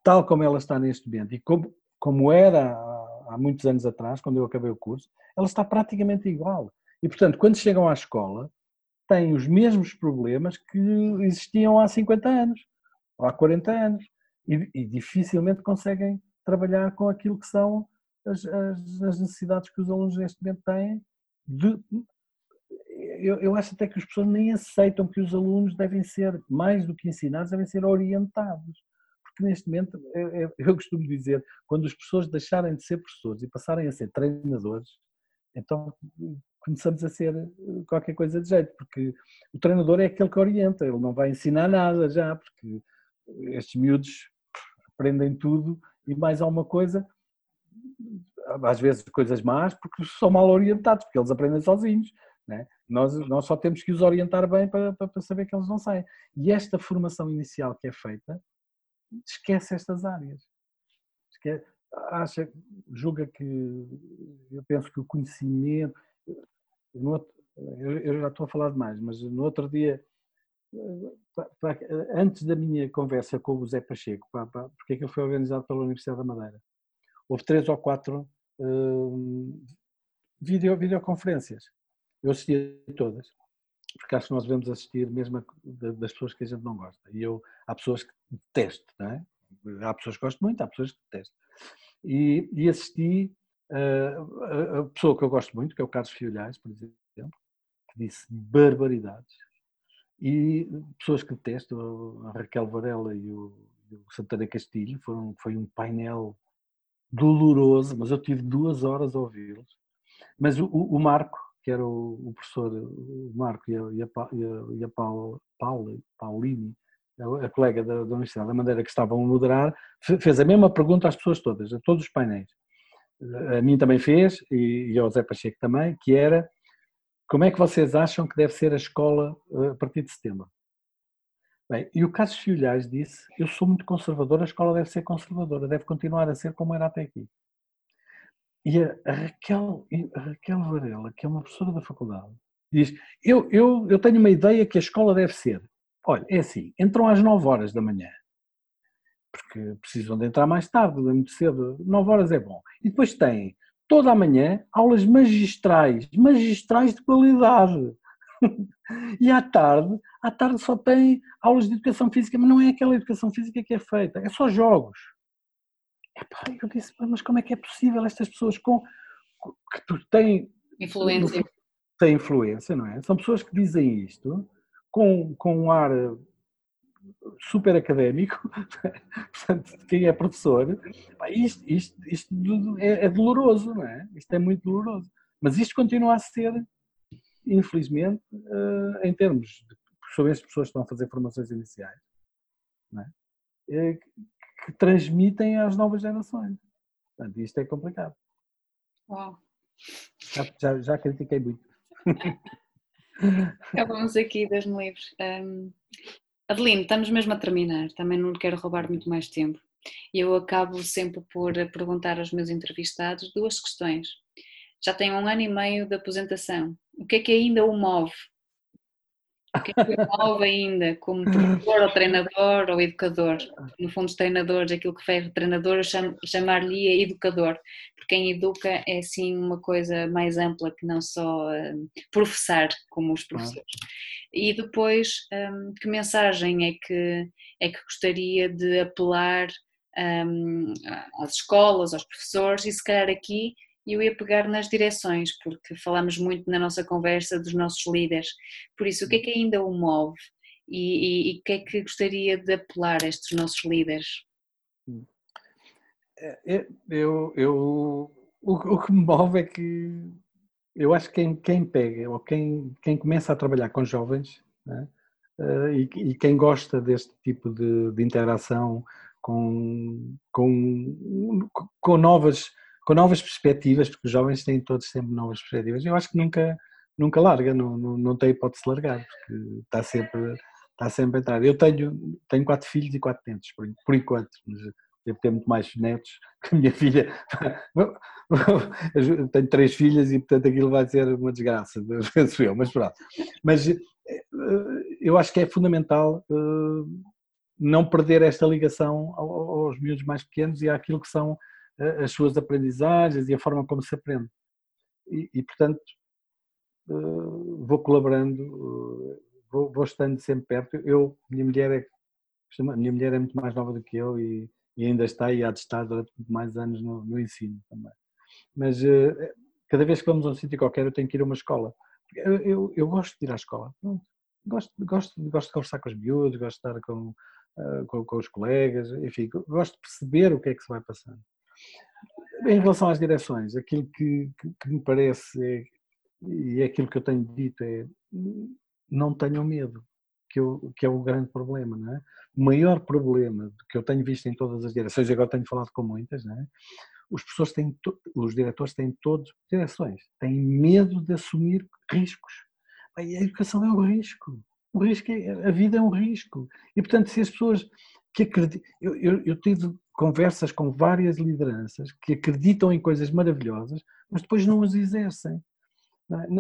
tal como ela está neste momento e como, como era há, muitos anos atrás, quando eu acabei o curso, ela está praticamente igual. E, portanto, quando chegam à escola, têm os mesmos problemas que existiam há 50 anos, ou há 40 anos, e, e dificilmente conseguem trabalhar com aquilo que são as, as, as, necessidades que os alunos neste momento têm. De, eu, eu acho até que as pessoas nem aceitam que os alunos devem ser, mais do que ensinados, devem ser orientados. Porque neste momento, eu, costumo dizer, quando as pessoas deixarem de ser professores e passarem a ser treinadores, então começamos a ser eh, qualquer coisa de jeito, porque o treinador é aquele que orienta, ele não vai ensinar nada já, porque estes miúdos aprendem tudo e mais alguma coisa, às vezes coisas más, porque são mal orientados, porque eles aprendem sozinhos. Né? Nós, nós só temos que os orientar bem para, para saber que eles não saem. E esta formação inicial que é feita, esquece estas áreas. Esquece, acha, julga que, eu penso que o conhecimento, outro, eu, já estou a falar demais, mas no outro dia, antes da minha conversa com o Zé Pacheco, porque é que ele foi organizado pela Universidade da Madeira, houve três ou quatro uh, video, videoconferências. Eu assisti a todas, porque acho que nós devemos assistir mesmo das pessoas que a gente não gosta. E eu, há pessoas que detesto, não é? Há pessoas que gostam muito, há pessoas que detesto. E, e assisti uh, a, a, pessoa que eu gosto muito, que é o Carlos Fiolhais, por exemplo, que disse barbaridades. E pessoas que detesto, a Raquel Varela e o, o Santana Castilho, foram, foi um painel doloroso, mas eu tive duas horas a ouvi-los. Mas o, o, Marco, que era o, o professor, Marco e a, e a, e a Paula, Paula, Paulini, a colega da, da Universidade da Madeira que estavam a moderar, fez a mesma pergunta às pessoas todas, a todos os painéis. A mim também fez, e, e ao Zé Pacheco também, que era como é que vocês acham que deve ser a escola eh, a partir de setembro? Bem, e o Carlos Filhais disse: Eu sou muito conservador, a escola deve ser conservadora, deve continuar a ser como era até aqui. E a, Raquel, a Raquel Varela, que é uma professora da faculdade, diz: eu, eu, eu tenho uma ideia que a escola deve ser. Olha, é assim: entram às 9 horas da manhã, porque precisam de entrar mais tarde, muito cedo. 9 horas é bom. E depois têm toda a manhã aulas magistrais, magistrais de qualidade. e à tarde, à tarde só tem aulas de educação física, mas não é aquela educação física que é feita, é só jogos. Epá, eu disse, mas como é que é possível estas pessoas com que têm influência? Têm influência, não é? São pessoas que dizem isto com, com um ar super académico, portanto, quem é professor, isto, isto, isto é, é, doloroso, não é? Isto é muito doloroso. Mas isto continua a ser, infelizmente, uh, em termos de sobre as pessoas que estão a fazer formações iniciais, é? Que, transmitem às novas gerações. Portanto, isto é complicado. Uau. Já, já, já critiquei muito. Acabamos aqui, das me livres. Um, Adeline, estamos mesmo a terminar, também não quero roubar muito mais tempo. Eu acabo sempre por perguntar aos meus entrevistados duas questões. Já tem um ano e meio de aposentação. O que é que ainda o move? O que é que o move ainda como professor ou treinador ou educador? No fundo, os treinadores, aquilo que faz treinador, eu chamar-lhe educador, porque quem educa é sim uma coisa mais ampla que não só uh, professar como os professores. E depois, um, que mensagem é que, é que gostaria de apelar um, às escolas, aos professores e se calhar aqui eu ia pegar nas direções, porque falamos muito na nossa conversa dos nossos líderes. Por isso, o que é que ainda o move e, o que é que gostaria de apelar a estes nossos líderes? É, é, eu, eu, o, o que me move é que eu acho que quem, quem pega ou quem, quem começa a trabalhar com jovens né, e, e, quem gosta deste tipo de, de interação com, com, com, novas, com novas perspectivas, porque os jovens têm todos sempre novas perspectivas, eu acho que nunca, nunca larga, não, não, não tem hipótese de largar, porque está sempre, está sempre a entrar. Eu tenho, tenho quatro filhos e quatro netos, por, por enquanto, mas devo ter muito mais netos que a minha filha. Tenho três filhas e, portanto, aquilo vai ser uma desgraça, penso eu, mas pronto. Mas eh, eu acho que é fundamental eh, não perder esta ligação aos miúdos mais pequenos e àquilo que são as suas aprendizagens e a forma como se aprende. E, e portanto, vou colaborando, vou, vou, estando sempre perto. Eu, minha mulher é, minha mulher é muito mais nova do que eu e, e ainda está e há de estar durante mais anos no, no ensino também. Mas cada vez que vamos a um sítio qualquer eu tenho que ir a uma escola. Eu, eu, eu gosto de ir à escola. Gosto, gosto, gosto de conversar com os miúdos, gosto de estar com, com, com, os colegas, enfim, gosto de perceber o que é que se vai passando. Em relação às direções, aquilo que, que, que me parece é, e é aquilo que eu tenho dito é não tenham medo, que, eu, que é o grande problema, não é? O maior problema que eu tenho visto em todas as direções, e agora tenho falado com muitas, não é? os professores têm, os diretores têm todos direções, têm medo de assumir riscos. A educação é um risco. O risco é, a vida é um risco. E, portanto, se as pessoas que acreditam. Eu, eu, eu tive conversas com várias lideranças que acreditam em coisas maravilhosas, mas depois não as exercem.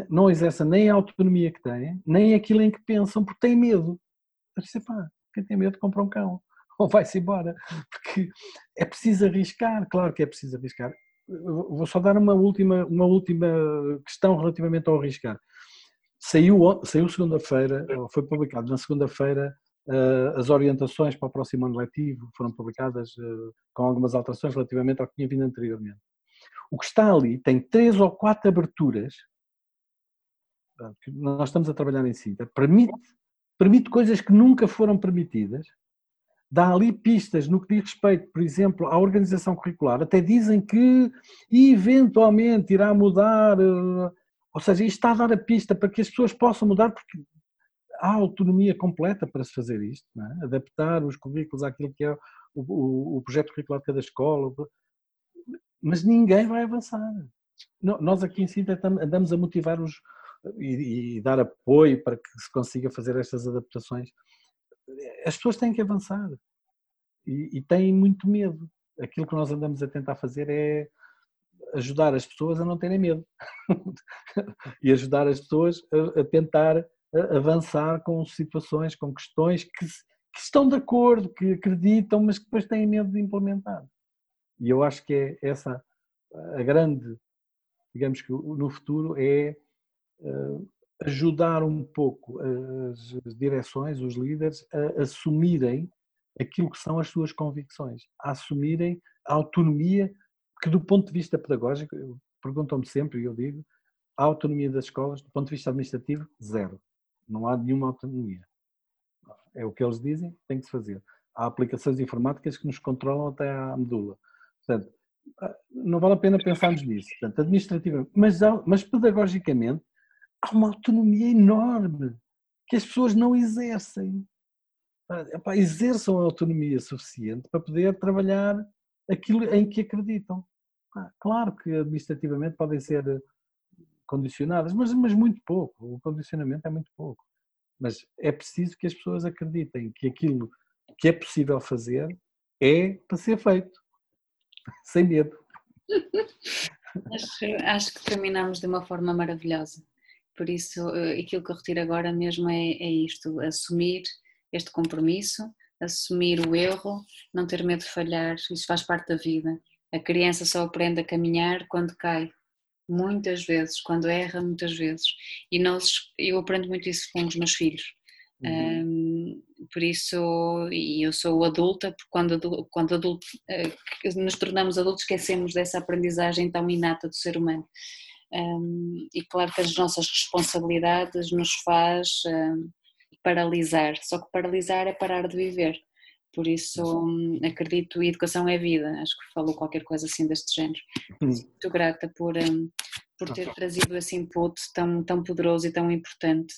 Não, é? exercem nem a autonomia que têm, nem aquilo em que pensam, porque têm medo. Disse, pá, quem tem medo compra um cão ou vai-se embora. Porque é preciso arriscar, claro que é preciso arriscar. Vou só dar uma última, uma última questão relativamente ao arriscar. Saiu, saiu segunda-feira, foi publicado na segunda-feira as orientações para o próximo ano letivo foram publicadas eh, com algumas alterações relativamente ao que tinha vindo anteriormente. O que está ali tem três ou quatro aberturas, nós estamos a trabalhar em Sinta, permite, permite coisas que nunca foram permitidas, dá ali pistas no que diz respeito, por exemplo, à organização curricular, até dizem que eventualmente irá mudar, eh, ou seja, isto está a dar a pista para que as pessoas possam mudar, porque há autonomia completa para se fazer isto, é? adaptar os currículos àquilo que é o, o, o, projeto curricular de cada escola, mas ninguém vai avançar. Nós aqui em Sintra andamos a motivar os e, e dar apoio para que se consiga fazer estas adaptações as pessoas têm que avançar e, e têm muito medo. Aquilo que nós andamos a tentar fazer é ajudar as pessoas a não terem medo e ajudar as pessoas a, a tentar avançar com situações, com questões que, que, estão de acordo, que acreditam, mas que depois têm medo de implementar. E eu acho que é essa a grande, digamos que no futuro é eh, ajudar um pouco as direções, os líderes, a assumirem aquilo que são as suas convicções, a assumirem a autonomia que do ponto de vista pedagógico, perguntam-me sempre e eu digo, a autonomia das escolas, do ponto de vista administrativo, zero. Não há nenhuma autonomia. É o que eles dizem, tem que se fazer. Há aplicações informáticas que nos controlam até à medula. Portanto, não vale a pena pensarmos nisso. Portanto, administrativamente, mas, mas pedagogicamente, há uma autonomia enorme que as pessoas não exercem. Epá, exerçam a autonomia suficiente para poder trabalhar aquilo em que acreditam. Claro que administrativamente podem ser condicionadas, mas, mas muito pouco. O condicionamento é muito pouco. Mas é preciso que as pessoas acreditem que aquilo que é possível fazer é para ser feito, sem medo. acho, acho que terminamos de uma forma maravilhosa. Por isso, eh, aquilo que eu retiro agora mesmo é, é isto: assumir este compromisso, assumir o erro, não ter medo de falhar, isso faz parte da vida. A criança só aprende a caminhar quando cai, muitas vezes, quando erra, muitas vezes. E nós, eu aprendo muito isso com os meus filhos. Uhum. Um, por isso, e eu sou adulta, porque quando, quando adulto, uh, nos tornamos adultos, esquecemos dessa aprendizagem tão inata do ser humano. Um, e claro que as nossas responsabilidades nos faz um, paralisar, só que paralisar é parar de viver. Por isso um, acredito, educação é vida, acho que falou qualquer coisa assim deste género. Muito grata por, por ter trazido esse input tão, tão poderoso e tão importante.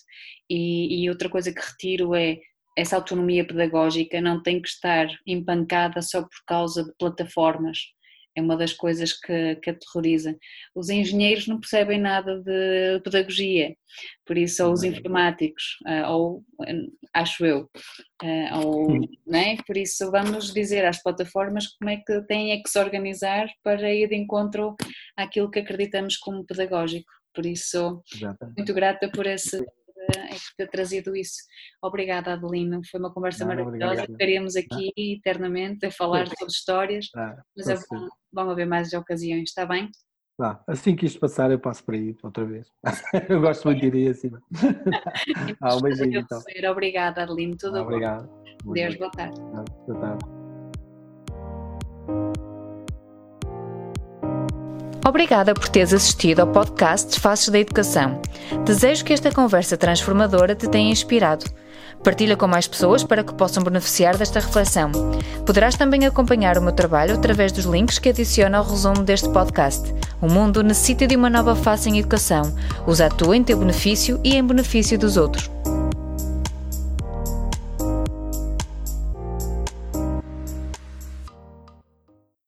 E, e outra coisa que retiro é essa autonomia pedagógica. Não tem que estar empancada só por causa de plataformas é uma das coisas que, que aterroriza. Os engenheiros não percebem nada de pedagogia, por isso, ou os informáticos, ah, ou acho eu, ah, ou, né? por isso vamos dizer às plataformas como é que têm é que se organizar para ir de encontro àquilo que acreditamos como pedagógico. Por isso, Exatamente. muito grata por esse e por ter trazido isso. Obrigada, Adelino. Foi uma conversa Não, maravilhosa. Ficaríamos aqui ah. eternamente a falar sobre histórias, ah, mas é bom, vão haver mais ocasiões, está bem? Ah, assim que isto passar, eu passo para aí outra vez. eu gosto muito de ir acima. ah, um beijinho então. Obrigada, Adelino. Tudo ah, obrigado. bom. Deus, boa tarde. Boa tarde. Obrigada por teres assistido ao podcast Faces da Educação. Desejo que esta conversa transformadora te tenha inspirado. Partilha com mais pessoas para que possam beneficiar desta reflexão. Poderás também acompanhar o meu trabalho através dos links que adiciono ao resumo deste podcast. O mundo necessita de uma nova face em educação. Usa a tua em teu benefício e em benefício dos outros.